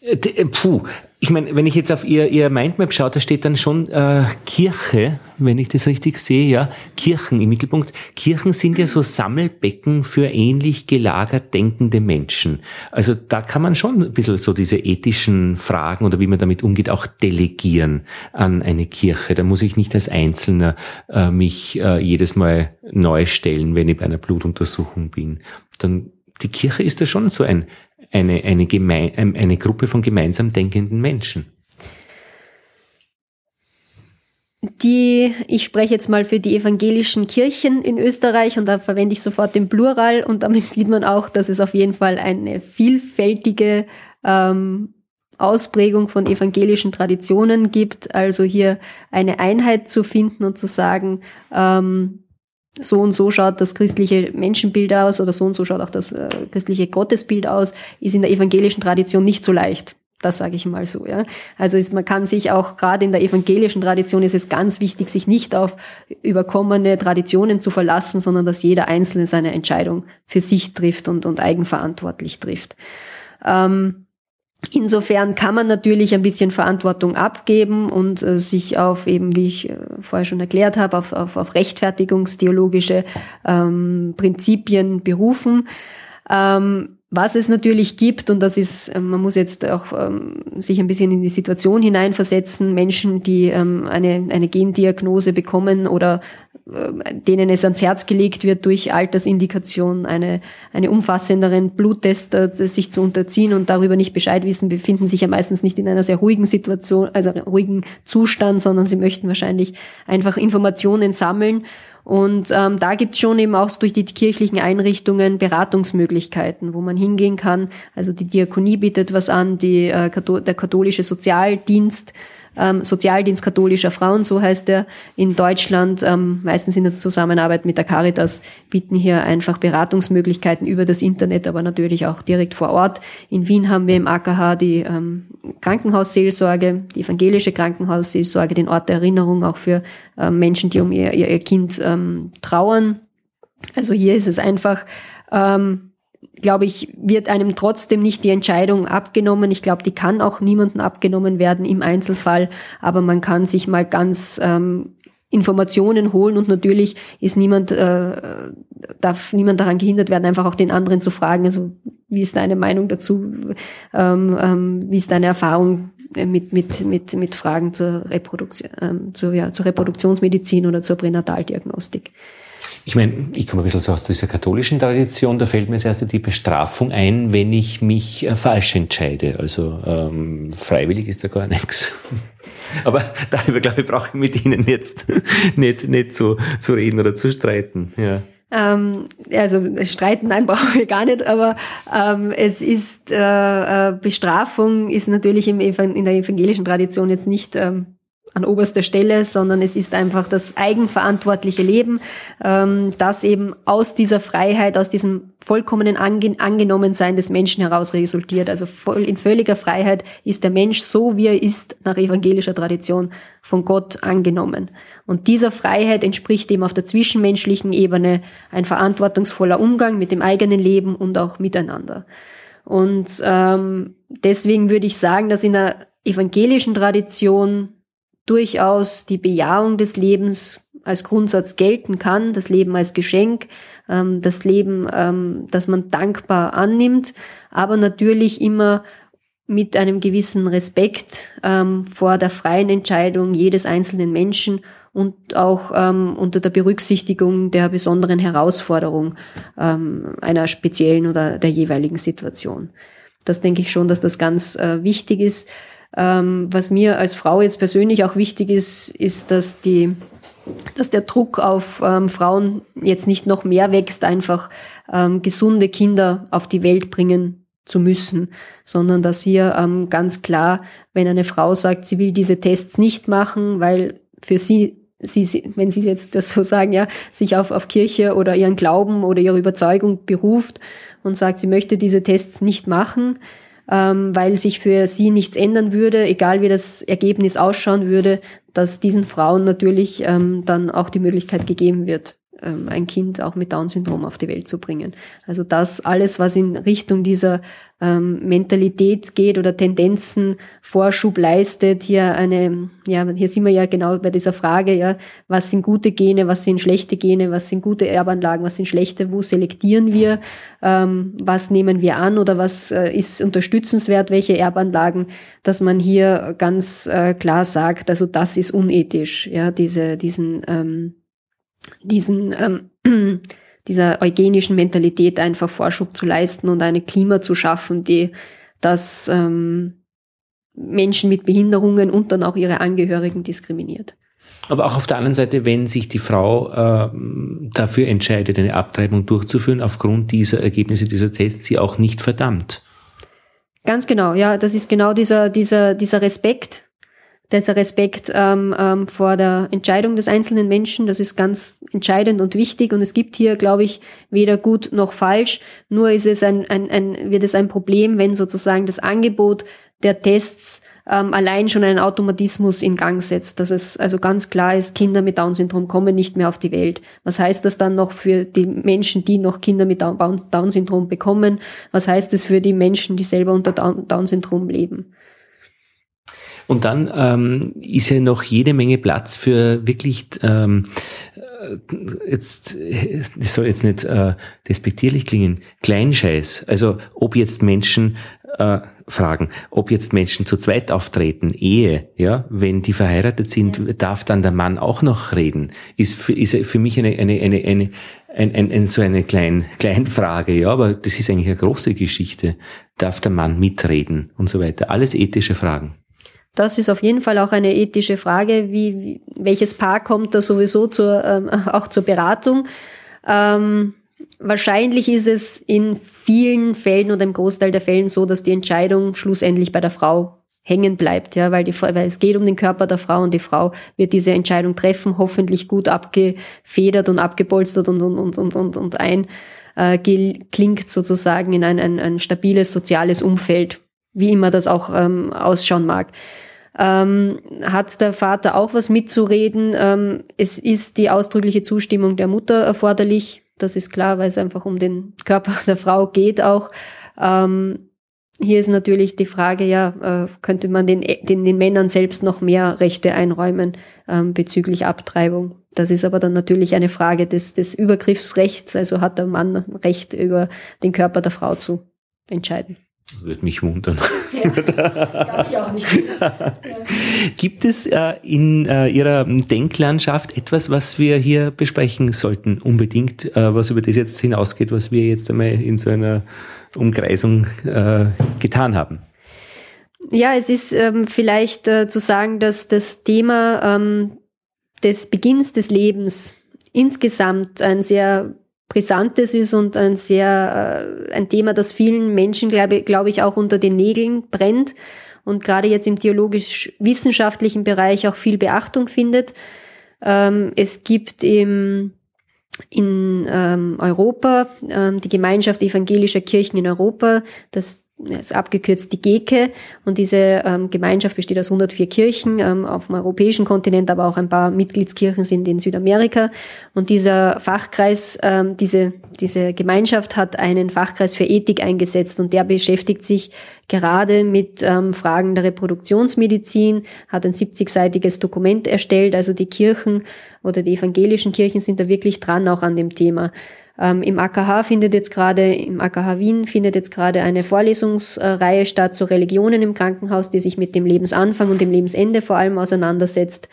A: Äh, puh, ich meine, wenn ich jetzt auf ihr, ihr Mindmap schaue, da steht dann schon äh, Kirche, wenn ich das richtig sehe, ja, Kirchen im Mittelpunkt. Kirchen sind ja so Sammelbecken für ähnlich gelagert denkende Menschen. Also da kann man schon ein bisschen so diese ethischen Fragen oder wie man damit umgeht, auch delegieren an eine Kirche. Da muss ich nicht als Einzelner äh, mich äh, jedes Mal neu stellen, wenn ich bei einer Blutuntersuchung bin. Dann die Kirche ist da schon so ein, eine, eine, gemein, ähm, eine Gruppe von gemeinsam denkenden Menschen.
B: Die, ich spreche jetzt mal für die evangelischen Kirchen in Österreich und da verwende ich sofort den Plural und damit [LAUGHS] sieht man auch, dass es auf jeden Fall eine vielfältige ähm, Ausprägung von evangelischen Traditionen gibt. Also hier eine Einheit zu finden und zu sagen, ähm, so und so schaut das christliche Menschenbild aus oder so und so schaut auch das äh, christliche Gottesbild aus, ist in der evangelischen Tradition nicht so leicht. Das sage ich mal so. Ja. Also ist, man kann sich auch gerade in der evangelischen Tradition ist es ganz wichtig, sich nicht auf überkommene Traditionen zu verlassen, sondern dass jeder Einzelne seine Entscheidung für sich trifft und, und eigenverantwortlich trifft. Ähm, Insofern kann man natürlich ein bisschen Verantwortung abgeben und äh, sich auf eben, wie ich äh, vorher schon erklärt habe, auf, auf, auf rechtfertigungstheologische ähm, Prinzipien berufen. Ähm, was es natürlich gibt, und das ist, ähm, man muss jetzt auch ähm, sich ein bisschen in die Situation hineinversetzen, Menschen, die ähm, eine, eine Gendiagnose bekommen oder denen es ans Herz gelegt wird, durch Altersindikation eine, eine umfassenderen Bluttest äh, sich zu unterziehen und darüber nicht Bescheid wissen, befinden sich ja meistens nicht in einer sehr ruhigen Situation, also ruhigen Zustand, sondern sie möchten wahrscheinlich einfach Informationen sammeln und ähm, da gibt's schon eben auch durch die kirchlichen Einrichtungen Beratungsmöglichkeiten, wo man hingehen kann. Also die Diakonie bietet was an, die, äh, der katholische Sozialdienst ähm, Sozialdienst katholischer Frauen, so heißt er in Deutschland, ähm, meistens in der Zusammenarbeit mit der Caritas, bieten hier einfach Beratungsmöglichkeiten über das Internet, aber natürlich auch direkt vor Ort. In Wien haben wir im AKH die ähm, Krankenhausseelsorge, die evangelische Krankenhausseelsorge, den Ort der Erinnerung auch für ähm, Menschen, die um ihr, ihr, ihr Kind ähm, trauern. Also hier ist es einfach, ähm, glaube ich, wird einem trotzdem nicht die Entscheidung abgenommen. Ich glaube, die kann auch niemandem abgenommen werden im Einzelfall, aber man kann sich mal ganz ähm, Informationen holen und natürlich ist niemand, äh, darf niemand daran gehindert werden, einfach auch den anderen zu fragen, also wie ist deine Meinung dazu, ähm, ähm, wie ist deine Erfahrung mit, mit, mit, mit Fragen zur Reproduktion, ähm, zur, ja, zur Reproduktionsmedizin oder zur Pränataldiagnostik.
A: Ich meine, ich komme ein bisschen so aus dieser katholischen Tradition, da fällt mir als erstes die Bestrafung ein, wenn ich mich äh, falsch entscheide. Also ähm, freiwillig ist da gar nichts. [LAUGHS] Aber darüber, glaube ich, brauche ich mit Ihnen jetzt [LAUGHS] nicht, nicht zu, zu reden oder zu streiten. Ja.
B: Ähm, also streiten, nein, [LAUGHS] brauchen wir gar nicht, aber ähm, es ist äh, äh Bestrafung ist natürlich im, in der evangelischen Tradition jetzt nicht ähm, an oberster Stelle, sondern es ist einfach das eigenverantwortliche Leben, ähm, das eben aus dieser Freiheit, aus diesem vollkommenen Ange Angenommensein des Menschen heraus resultiert. Also voll, in völliger Freiheit ist der Mensch so, wie er ist, nach evangelischer Tradition von Gott angenommen. Und dieser Freiheit entspricht eben auf der zwischenmenschlichen Ebene ein verantwortungsvoller Umgang mit dem eigenen Leben und auch miteinander. Und ähm, deswegen würde ich sagen, dass in der evangelischen Tradition durchaus die Bejahung des Lebens als Grundsatz gelten kann, das Leben als Geschenk, ähm, das Leben, ähm, das man dankbar annimmt, aber natürlich immer mit einem gewissen Respekt ähm, vor der freien Entscheidung jedes einzelnen Menschen und auch ähm, unter der Berücksichtigung der besonderen Herausforderung ähm, einer speziellen oder der jeweiligen Situation. Das denke ich schon, dass das ganz äh, wichtig ist. Ähm, was mir als Frau jetzt persönlich auch wichtig ist, ist, dass die dass der Druck auf ähm, Frauen jetzt nicht noch mehr wächst, einfach ähm, gesunde Kinder auf die Welt bringen zu müssen, sondern dass hier ähm, ganz klar, wenn eine Frau sagt, sie will diese Tests nicht machen, weil für sie sie, wenn Sie jetzt das so sagen, ja, sich auf, auf Kirche oder ihren Glauben oder ihre Überzeugung beruft und sagt, sie möchte diese Tests nicht machen, ähm, weil sich für sie nichts ändern würde, egal wie das Ergebnis ausschauen würde, dass diesen Frauen natürlich ähm, dann auch die Möglichkeit gegeben wird, ähm, ein Kind auch mit Down-Syndrom auf die Welt zu bringen. Also das alles, was in Richtung dieser ähm, Mentalität geht oder Tendenzen Vorschub leistet, hier eine, ja, hier sind wir ja genau bei dieser Frage, ja, was sind gute Gene, was sind schlechte Gene, was sind gute Erbanlagen, was sind schlechte, wo selektieren wir, ähm, was nehmen wir an oder was äh, ist unterstützenswert, welche Erbanlagen, dass man hier ganz äh, klar sagt, also das ist unethisch, ja, diese, diesen ähm, diesen ähm, [CLEARS THROAT] dieser eugenischen Mentalität einfach Vorschub zu leisten und eine Klima zu schaffen, die das ähm, Menschen mit Behinderungen und dann auch ihre Angehörigen diskriminiert.
A: Aber auch auf der anderen Seite, wenn sich die Frau äh, dafür entscheidet, eine Abtreibung durchzuführen, aufgrund dieser Ergebnisse dieser Tests, sie auch nicht verdammt.
B: Ganz genau, ja, das ist genau dieser, dieser, dieser Respekt, dieser Respekt ähm, ähm, vor der Entscheidung des einzelnen Menschen, das ist ganz entscheidend und wichtig. Und es gibt hier, glaube ich, weder gut noch falsch. Nur ist es ein, ein, ein, wird es ein Problem, wenn sozusagen das Angebot der Tests ähm, allein schon einen Automatismus in Gang setzt, dass es also ganz klar ist, Kinder mit Down-Syndrom kommen nicht mehr auf die Welt. Was heißt das dann noch für die Menschen, die noch Kinder mit Down-Syndrom bekommen? Was heißt es für die Menschen, die selber unter Down-Syndrom leben?
A: Und dann ähm, ist ja noch jede Menge Platz für wirklich ähm, äh, jetzt, das soll jetzt nicht äh, despektierlich klingen, Kleinscheiß. Also ob jetzt Menschen äh, fragen, ob jetzt Menschen zu zweit auftreten, Ehe, ja, wenn die verheiratet sind, ja. darf dann der Mann auch noch reden. Ist für, ist für mich eine, eine, eine, eine ein, ein, ein, so eine kleine Kleinfrage, ja, aber das ist eigentlich eine große Geschichte. Darf der Mann mitreden und so weiter? Alles ethische Fragen.
B: Das ist auf jeden Fall auch eine ethische Frage, wie, wie welches Paar kommt da sowieso zur, ähm, [LAUGHS] auch zur Beratung. Ähm, wahrscheinlich ist es in vielen Fällen oder im Großteil der Fällen so, dass die Entscheidung schlussendlich bei der Frau hängen bleibt, ja, weil, die, weil es geht um den Körper der Frau und die Frau wird diese Entscheidung treffen, hoffentlich gut abgefedert und abgepolstert und und und und und, und ein äh, klingt sozusagen in ein, ein, ein stabiles soziales Umfeld, wie immer das auch ähm, ausschauen mag ähm, hat der Vater auch was mitzureden. Ähm, es ist die ausdrückliche Zustimmung der Mutter erforderlich. Das ist klar, weil es einfach um den Körper der Frau geht auch. Ähm, hier ist natürlich die Frage, ja, äh, könnte man den, den, den Männern selbst noch mehr Rechte einräumen ähm, bezüglich Abtreibung? Das ist aber dann natürlich eine Frage des, des Übergriffsrechts, also hat der Mann Recht über den Körper der Frau zu entscheiden.
A: Würde mich wundern. Ja, ich auch nicht. Gibt es äh, in äh, Ihrer Denklandschaft etwas, was wir hier besprechen sollten, unbedingt, äh, was über das jetzt hinausgeht, was wir jetzt einmal in so einer Umkreisung äh, getan haben?
B: Ja, es ist ähm, vielleicht äh, zu sagen, dass das Thema ähm, des Beginns des Lebens insgesamt ein sehr brisantes ist und ein sehr, äh, ein Thema, das vielen Menschen, glaube, glaube ich, auch unter den Nägeln brennt und gerade jetzt im theologisch-wissenschaftlichen Bereich auch viel Beachtung findet. Ähm, es gibt im, in ähm, Europa ähm, die Gemeinschaft evangelischer Kirchen in Europa, das ist abgekürzt die GEKE. Und diese ähm, Gemeinschaft besteht aus 104 Kirchen ähm, auf dem europäischen Kontinent, aber auch ein paar Mitgliedskirchen sind in Südamerika. Und dieser Fachkreis, ähm, diese, diese Gemeinschaft hat einen Fachkreis für Ethik eingesetzt. Und der beschäftigt sich gerade mit ähm, Fragen der Reproduktionsmedizin, hat ein 70-seitiges Dokument erstellt, also die Kirchen oder die evangelischen Kirchen sind da wirklich dran auch an dem Thema. Ähm, Im AKH findet jetzt gerade, im AKH Wien findet jetzt gerade eine Vorlesungsreihe statt zu Religionen im Krankenhaus, die sich mit dem Lebensanfang und dem Lebensende vor allem auseinandersetzt.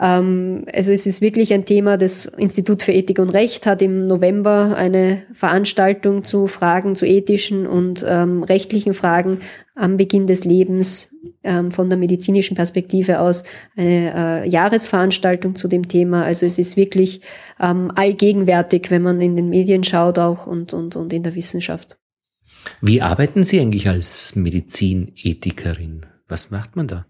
B: Ähm, also es ist wirklich ein Thema. Das Institut für Ethik und Recht hat im November eine Veranstaltung zu Fragen, zu ethischen und ähm, rechtlichen Fragen am Beginn des Lebens ähm, von der medizinischen Perspektive aus eine äh, Jahresveranstaltung zu dem Thema. Also es ist wirklich ähm, allgegenwärtig, wenn man in den Medien schaut auch und, und, und in der Wissenschaft.
A: Wie arbeiten Sie eigentlich als Medizinethikerin? Was macht man da?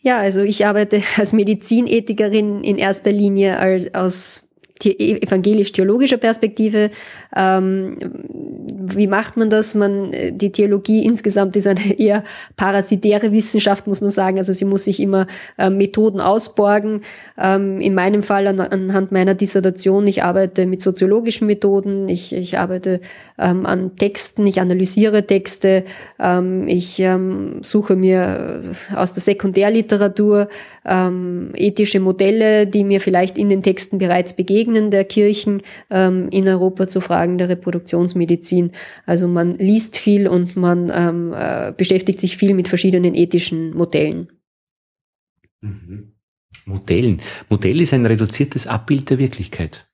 B: Ja, also ich arbeite [LAUGHS] als Medizinethikerin in erster Linie als, aus evangelisch-theologischer Perspektive. Ähm, wie macht man das? Man, die Theologie insgesamt ist eine eher parasitäre Wissenschaft, muss man sagen. Also sie muss sich immer äh, Methoden ausborgen. Ähm, in meinem Fall an, anhand meiner Dissertation, ich arbeite mit soziologischen Methoden, ich, ich arbeite ähm, an Texten, ich analysiere Texte, ähm, ich ähm, suche mir aus der Sekundärliteratur ähm, ethische Modelle, die mir vielleicht in den Texten bereits begegnen, der Kirchen ähm, in Europa zu Fragen der Reproduktionsmedizin. Also man liest viel und man ähm, äh, beschäftigt sich viel mit verschiedenen ethischen Modellen.
A: Mhm. Modellen. Modell ist ein reduziertes Abbild der Wirklichkeit.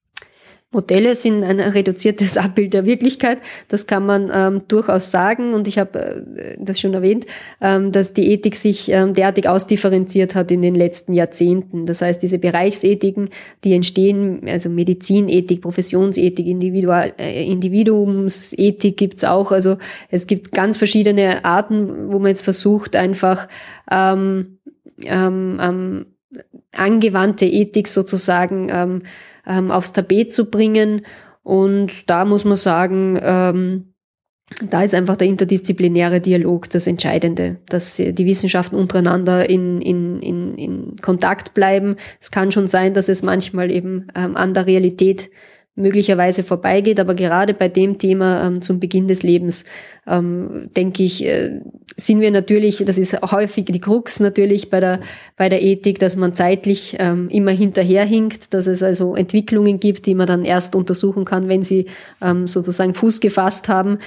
B: Modelle sind ein reduziertes [LAUGHS] Abbild der Wirklichkeit. Das kann man ähm, durchaus sagen. Und ich habe äh, das schon erwähnt, ähm, dass die Ethik sich ähm, derartig ausdifferenziert hat in den letzten Jahrzehnten. Das heißt, diese Bereichsethiken, die entstehen, also Medizinethik, Professionsethik, Individual, äh, Individuumsethik gibt's auch. Also es gibt ganz verschiedene Arten, wo man jetzt versucht, einfach ähm, ähm, ähm, angewandte Ethik sozusagen ähm, ähm, aufs Tapet zu bringen. Und da muss man sagen, ähm, da ist einfach der interdisziplinäre Dialog das Entscheidende, dass die Wissenschaften untereinander in, in, in, in Kontakt bleiben. Es kann schon sein, dass es manchmal eben ähm, an der Realität möglicherweise vorbeigeht. Aber gerade bei dem Thema ähm, zum Beginn des Lebens, ähm, denke ich, äh, sind wir natürlich, das ist häufig die Krux natürlich bei der, bei der Ethik, dass man zeitlich ähm, immer hinterherhinkt, dass es also Entwicklungen gibt, die man dann erst untersuchen kann, wenn sie ähm, sozusagen Fuß gefasst haben.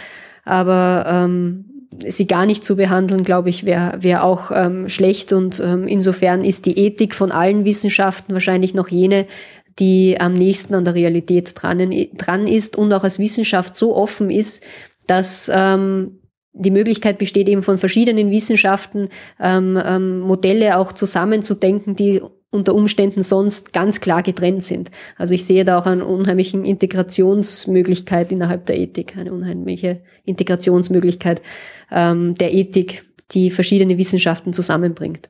B: Aber ähm, sie gar nicht zu behandeln, glaube ich, wäre wär auch ähm, schlecht. Und ähm, insofern ist die Ethik von allen Wissenschaften wahrscheinlich noch jene, die am nächsten an der Realität dran, dran ist und auch als Wissenschaft so offen ist, dass ähm, die Möglichkeit besteht, eben von verschiedenen Wissenschaften ähm, ähm, Modelle auch zusammenzudenken, die unter Umständen sonst ganz klar getrennt sind. Also ich sehe da auch eine unheimliche Integrationsmöglichkeit innerhalb der Ethik, eine unheimliche Integrationsmöglichkeit ähm, der Ethik, die verschiedene Wissenschaften zusammenbringt.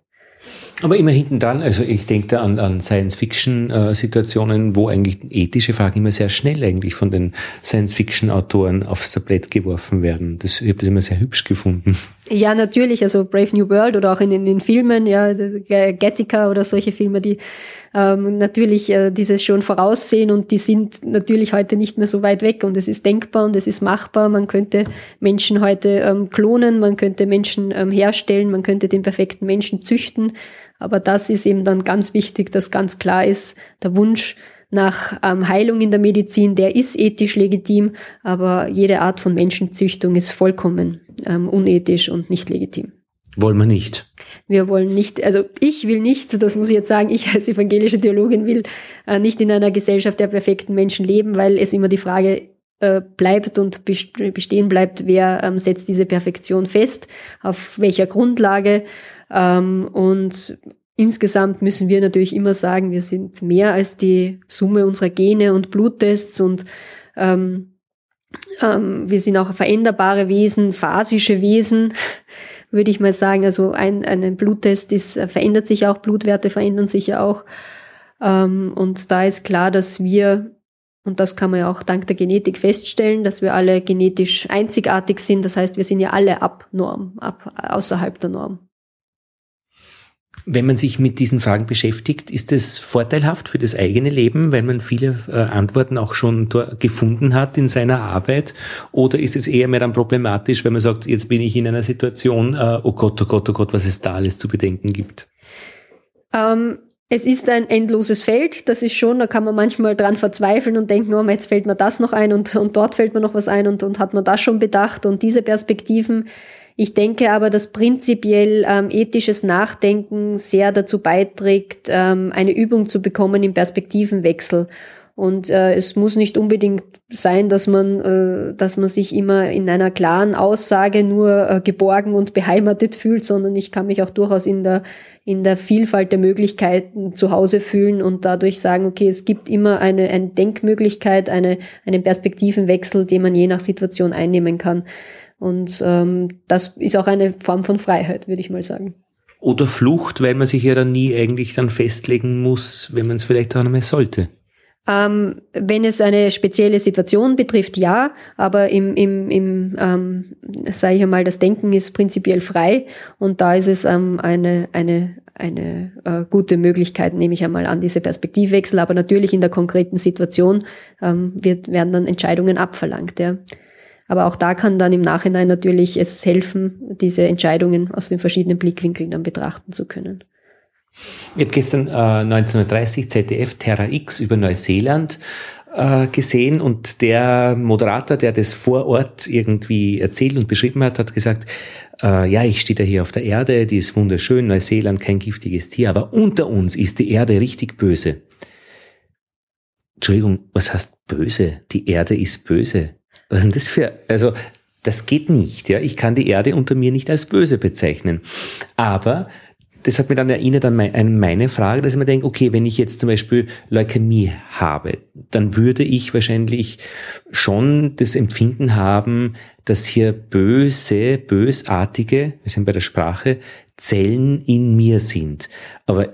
A: Aber immer hinten dran, also ich denke da an, an Science-Fiction-Situationen, wo eigentlich ethische Fragen immer sehr schnell eigentlich von den Science-Fiction-Autoren aufs Tablett geworfen werden. Das, ich habe das immer sehr hübsch gefunden.
B: Ja, natürlich, also Brave New World oder auch in, in den Filmen, ja, Gattaca oder solche Filme, die ähm, natürlich äh, dieses schon voraussehen und die sind natürlich heute nicht mehr so weit weg und es ist denkbar und es ist machbar. Man könnte Menschen heute ähm, klonen, man könnte Menschen ähm, herstellen, man könnte den perfekten Menschen züchten. Aber das ist eben dann ganz wichtig, dass ganz klar ist, der Wunsch nach ähm, Heilung in der Medizin, der ist ethisch legitim, aber jede Art von Menschenzüchtung ist vollkommen ähm, unethisch und nicht legitim.
A: Wollen wir nicht.
B: Wir wollen nicht, also ich will nicht, das muss ich jetzt sagen, ich als evangelische Theologin will äh, nicht in einer Gesellschaft der perfekten Menschen leben, weil es immer die Frage äh, bleibt und bestehen bleibt, wer ähm, setzt diese Perfektion fest, auf welcher Grundlage. Ähm, und insgesamt müssen wir natürlich immer sagen, wir sind mehr als die Summe unserer Gene und Bluttests und ähm, ähm, wir sind auch veränderbare Wesen, phasische Wesen, [LAUGHS] würde ich mal sagen. Also ein, ein Bluttest ist, äh, verändert sich auch, Blutwerte verändern sich ja auch. Ähm, und da ist klar, dass wir, und das kann man ja auch dank der Genetik feststellen, dass wir alle genetisch einzigartig sind. Das heißt, wir sind ja alle ab Norm, ab außerhalb der Norm.
A: Wenn man sich mit diesen Fragen beschäftigt, ist es vorteilhaft für das eigene Leben, wenn man viele äh, Antworten auch schon gefunden hat in seiner Arbeit? Oder ist es eher mehr dann problematisch, wenn man sagt, jetzt bin ich in einer Situation, äh, oh Gott, oh Gott, oh Gott, was es da alles zu bedenken gibt?
B: Ähm, es ist ein endloses Feld, das ist schon, da kann man manchmal dran verzweifeln und denken, oh, jetzt fällt mir das noch ein und, und dort fällt mir noch was ein und, und hat man das schon bedacht und diese Perspektiven ich denke aber, dass prinzipiell ähm, ethisches Nachdenken sehr dazu beiträgt, ähm, eine Übung zu bekommen im Perspektivenwechsel. Und äh, es muss nicht unbedingt sein, dass man, äh, dass man sich immer in einer klaren Aussage nur äh, geborgen und beheimatet fühlt, sondern ich kann mich auch durchaus in der, in der Vielfalt der Möglichkeiten zu Hause fühlen und dadurch sagen, okay, es gibt immer eine, eine Denkmöglichkeit, eine, einen Perspektivenwechsel, den man je nach Situation einnehmen kann. Und ähm, das ist auch eine Form von Freiheit, würde ich mal sagen.
A: Oder Flucht, weil man sich ja dann nie eigentlich dann festlegen muss, wenn man es vielleicht auch noch mehr sollte.
B: Ähm, wenn es eine spezielle Situation betrifft, ja, aber im, im, im ähm, sage ich einmal, das Denken ist prinzipiell frei und da ist es ähm, eine, eine, eine äh, gute Möglichkeit, nehme ich einmal an, diese Perspektivwechsel, aber natürlich in der konkreten Situation ähm, wird, werden dann Entscheidungen abverlangt. Ja. Aber auch da kann dann im Nachhinein natürlich es helfen, diese Entscheidungen aus den verschiedenen Blickwinkeln dann betrachten zu können.
A: Ich habe gestern äh, 1930 ZDF Terra X über Neuseeland äh, gesehen und der Moderator, der das vor Ort irgendwie erzählt und beschrieben hat, hat gesagt, äh, ja, ich stehe da hier auf der Erde, die ist wunderschön, Neuseeland, kein giftiges Tier, aber unter uns ist die Erde richtig böse. Entschuldigung, was heißt böse? Die Erde ist böse. Was ist denn das für, also, das geht nicht, ja. Ich kann die Erde unter mir nicht als böse bezeichnen. Aber das hat mir dann erinnert an meine Frage, dass ich mir denke, okay, wenn ich jetzt zum Beispiel Leukämie habe, dann würde ich wahrscheinlich schon das Empfinden haben, dass hier böse, bösartige, wir sind bei der Sprache, Zellen in mir sind. Aber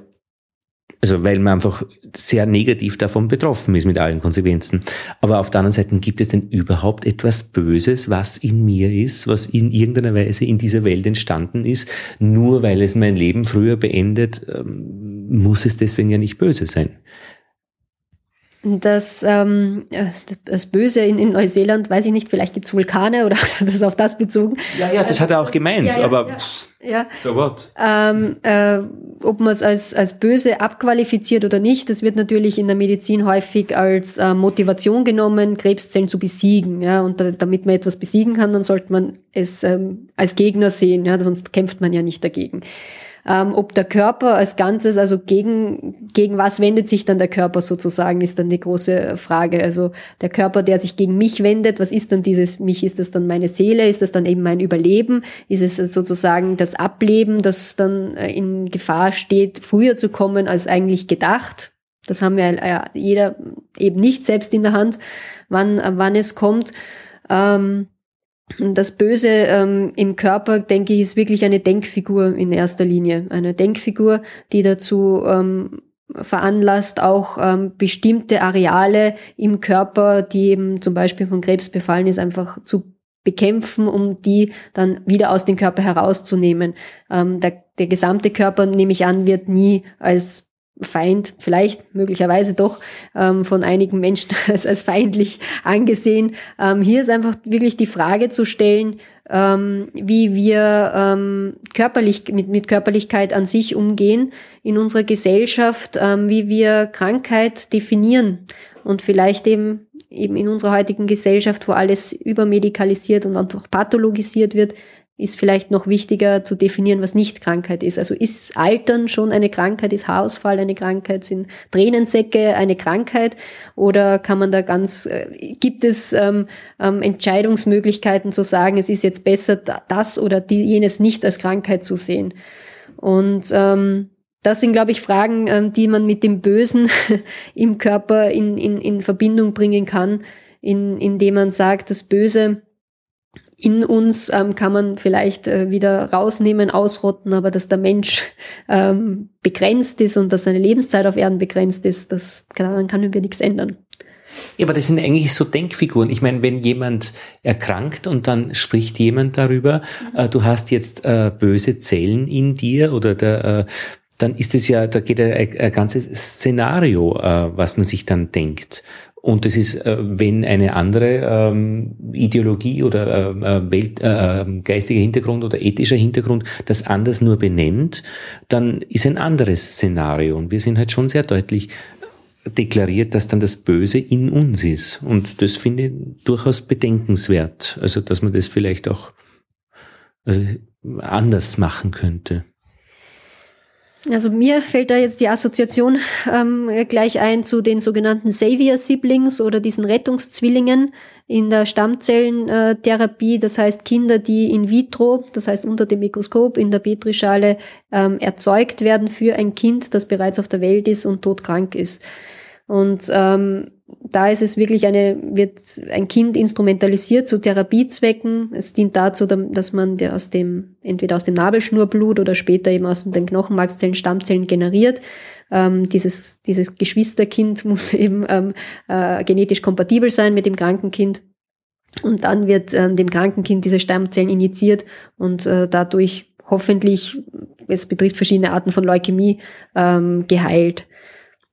A: also weil man einfach sehr negativ davon betroffen ist mit allen Konsequenzen. Aber auf der anderen Seite gibt es denn überhaupt etwas Böses, was in mir ist, was in irgendeiner Weise in dieser Welt entstanden ist, nur weil es mein Leben früher beendet, ähm, muss es deswegen ja nicht böse sein.
B: Das, ähm, das Böse in, in Neuseeland, weiß ich nicht, vielleicht gibt's Vulkane oder [LAUGHS] das auf das bezogen.
A: Ja, ja, das hat er auch gemeint, ja, ja, aber ja,
B: ja. so what? Ähm, äh, ob man es als, als böse abqualifiziert oder nicht, das wird natürlich in der Medizin häufig als äh, Motivation genommen, Krebszellen zu besiegen. Ja, und da, damit man etwas besiegen kann, dann sollte man es ähm, als Gegner sehen, ja, sonst kämpft man ja nicht dagegen. Ähm, ob der Körper als Ganzes, also gegen, gegen was wendet sich dann der Körper sozusagen, ist dann die große Frage. Also der Körper, der sich gegen mich wendet, was ist dann dieses mich? Ist das dann meine Seele? Ist das dann eben mein Überleben? Ist es sozusagen das Ableben, das dann äh, in Gefahr steht, früher zu kommen als eigentlich gedacht? Das haben wir ja jeder eben nicht selbst in der Hand, wann, wann es kommt. Ähm, das Böse ähm, im Körper, denke ich, ist wirklich eine Denkfigur in erster Linie. Eine Denkfigur, die dazu ähm, veranlasst, auch ähm, bestimmte Areale im Körper, die eben zum Beispiel von Krebs befallen ist, einfach zu bekämpfen, um die dann wieder aus dem Körper herauszunehmen. Ähm, der, der gesamte Körper, nehme ich an, wird nie als Feind, vielleicht möglicherweise doch ähm, von einigen Menschen [LAUGHS] als, als feindlich angesehen. Ähm, hier ist einfach wirklich die Frage zu stellen, ähm, wie wir ähm, körperlich mit, mit Körperlichkeit an sich umgehen in unserer Gesellschaft, ähm, wie wir Krankheit definieren und vielleicht eben eben in unserer heutigen Gesellschaft, wo alles übermedikalisiert und einfach pathologisiert wird, ist vielleicht noch wichtiger zu definieren, was nicht Krankheit ist. Also ist Altern schon eine Krankheit, ist Haarausfall eine Krankheit, sind Tränensäcke eine Krankheit oder kann man da ganz, äh, gibt es ähm, ähm, Entscheidungsmöglichkeiten zu sagen, es ist jetzt besser, das oder die, jenes nicht als Krankheit zu sehen. Und ähm, das sind, glaube ich, Fragen, ähm, die man mit dem Bösen [LAUGHS] im Körper in, in, in Verbindung bringen kann, in, indem man sagt, das Böse in uns ähm, kann man vielleicht äh, wieder rausnehmen, ausrotten, aber dass der Mensch ähm, begrenzt ist und dass seine Lebenszeit auf Erden begrenzt ist, das, daran können wir nichts ändern.
A: Ja, aber das sind eigentlich so Denkfiguren. Ich meine, wenn jemand erkrankt und dann spricht jemand darüber, mhm. äh, du hast jetzt äh, böse Zellen in dir oder der, äh, dann ist es ja, da geht ein, ein ganzes Szenario, äh, was man sich dann denkt. Und das ist, äh, wenn eine andere ähm, Ideologie oder äh, äh Welt, äh, ähm, geistiger Hintergrund oder ethischer Hintergrund das anders nur benennt, dann ist ein anderes Szenario. Und wir sind halt schon sehr deutlich deklariert, dass dann das Böse in uns ist. Und das finde ich durchaus bedenkenswert. Also, dass man das vielleicht auch äh, anders machen könnte.
B: Also mir fällt da jetzt die Assoziation ähm, gleich ein zu den sogenannten Savior-Siblings oder diesen Rettungszwillingen in der Stammzellentherapie. Das heißt Kinder, die in vitro, das heißt unter dem Mikroskop in der Petrischale ähm, erzeugt werden für ein Kind, das bereits auf der Welt ist und todkrank ist. Und ähm, da ist es wirklich eine, wird ein Kind instrumentalisiert zu Therapiezwecken. Es dient dazu, dass man aus dem, entweder aus dem Nabelschnurblut oder später eben aus den Knochenmarkszellen, Stammzellen generiert. Ähm, dieses, dieses Geschwisterkind [LAUGHS] muss eben ähm, äh, genetisch kompatibel sein mit dem kranken Kind. Und dann wird äh, dem kranken Kind diese Stammzellen injiziert und äh, dadurch hoffentlich, es betrifft verschiedene Arten von Leukämie, ähm, geheilt.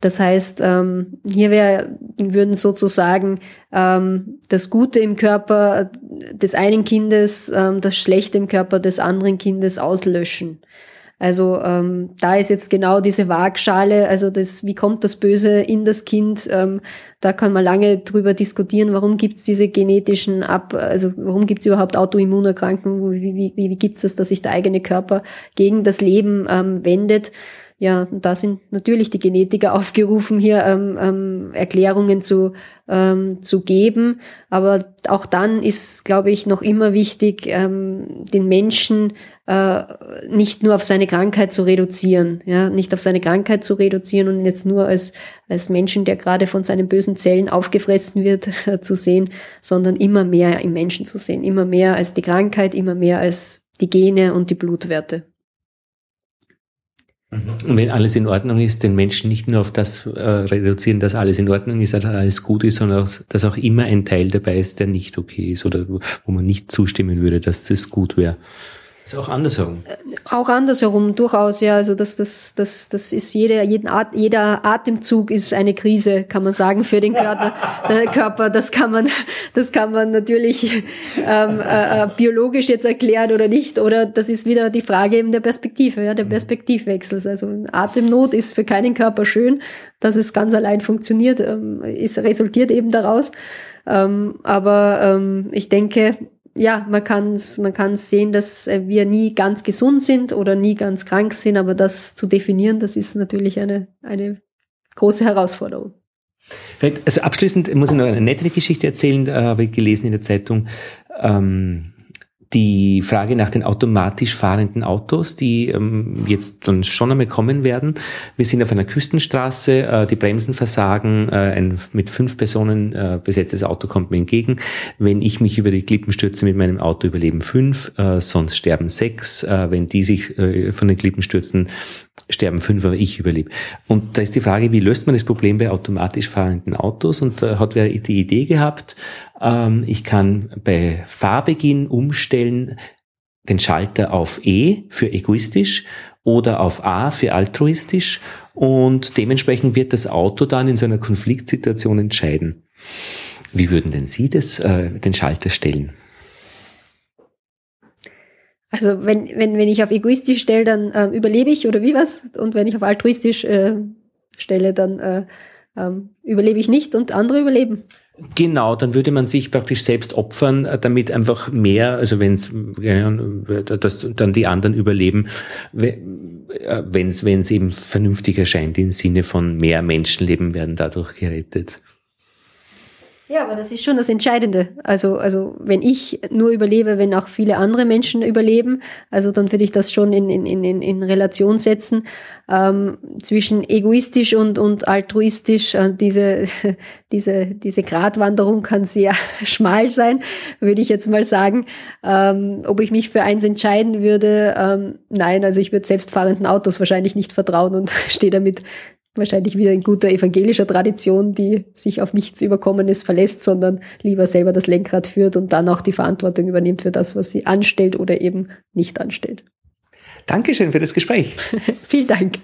B: Das heißt, ähm, hier wär, würden sozusagen ähm, das Gute im Körper des einen Kindes, ähm, das Schlechte im Körper des anderen Kindes auslöschen. Also ähm, da ist jetzt genau diese Waagschale, also das, wie kommt das Böse in das Kind? Ähm, da kann man lange drüber diskutieren, warum gibt's diese genetischen Ab, also warum gibt's überhaupt Autoimmunerkrankungen? Wie, wie, wie, wie gibt's das, dass sich der eigene Körper gegen das Leben ähm, wendet? Ja, da sind natürlich die Genetiker [LAUGHS] aufgerufen, hier ähm, ähm, Erklärungen zu, ähm, zu geben. Aber auch dann ist, glaube ich, noch immer wichtig, ähm, den Menschen äh, nicht nur auf seine Krankheit zu reduzieren, ja, nicht auf seine Krankheit zu reduzieren und jetzt nur als, als Menschen, der gerade von seinen bösen Zellen aufgefressen wird, [LAUGHS] zu sehen, sondern immer mehr im Menschen zu sehen, immer mehr als die Krankheit, immer mehr als die Gene und die Blutwerte.
A: Und wenn alles in Ordnung ist, den Menschen nicht nur auf das äh, reduzieren, dass alles in Ordnung ist, dass alles gut ist, sondern auch, dass auch immer ein Teil dabei ist, der nicht okay ist oder wo, man nicht zustimmen würde, dass das gut wäre. Ist auch andersherum. Äh,
B: auch andersherum, durchaus, ja. Also das, das, das, das ist jeder, jeden At jeder Atemzug ist eine Krise, kann man sagen, für den Körper. Körper. Das kann man, das kann man natürlich ähm, äh, äh, biologisch jetzt erklären oder nicht. Oder das ist wieder die Frage eben der Perspektive, ja, der mhm. Perspektivwechsels. Also Atemnot ist für keinen Körper schön, dass es ganz allein funktioniert, ähm, ist resultiert eben daraus. Ähm, aber ähm, ich denke, ja, man kann man kann's sehen, dass äh, wir nie ganz gesund sind oder nie ganz krank sind, aber das zu definieren, das ist natürlich eine, eine große Herausforderung.
A: Also abschließend muss ich noch eine nette Geschichte erzählen, da habe ich gelesen in der Zeitung. Ähm, die Frage nach den automatisch fahrenden Autos, die ähm, jetzt dann schon einmal kommen werden. Wir sind auf einer Küstenstraße, äh, die Bremsen versagen, äh, ein mit fünf Personen äh, besetztes Auto kommt mir entgegen. Wenn ich mich über die Klippen stürze mit meinem Auto, überleben fünf, äh, sonst sterben sechs. Äh, wenn die sich äh, von den Klippen stürzen, sterben fünf, aber ich überlebe. Und da ist die Frage, wie löst man das Problem bei automatisch fahrenden Autos? Und da hat wer die Idee gehabt, ähm, ich kann bei Fahrbeginn umstellen den Schalter auf E für egoistisch oder auf A für altruistisch und dementsprechend wird das Auto dann in so einer Konfliktsituation entscheiden. Wie würden denn Sie das, äh, den Schalter stellen?
B: Also wenn, wenn, wenn ich auf egoistisch stelle, dann äh, überlebe ich oder wie was? Und wenn ich auf altruistisch äh, stelle, dann äh, ähm, überlebe ich nicht und andere überleben.
A: Genau, dann würde man sich praktisch selbst opfern, äh, damit einfach mehr, also wenn es, dass dann die anderen überleben, es wenn es eben vernünftig erscheint im Sinne von mehr Menschenleben werden dadurch gerettet.
B: Ja, aber das ist schon das Entscheidende. Also, also wenn ich nur überlebe, wenn auch viele andere Menschen überleben, also dann würde ich das schon in, in, in, in Relation setzen ähm, zwischen egoistisch und, und altruistisch. Äh, diese, [LAUGHS] diese, diese Gratwanderung kann sehr [LAUGHS] schmal sein, würde ich jetzt mal sagen. Ähm, ob ich mich für eins entscheiden würde, ähm, nein, also ich würde selbstfahrenden Autos wahrscheinlich nicht vertrauen und [LAUGHS] stehe damit wahrscheinlich wieder in guter evangelischer Tradition, die sich auf nichts Überkommenes verlässt, sondern lieber selber das Lenkrad führt und dann auch die Verantwortung übernimmt für das, was sie anstellt oder eben nicht anstellt.
A: Dankeschön für das Gespräch. [LAUGHS]
B: Vielen Dank.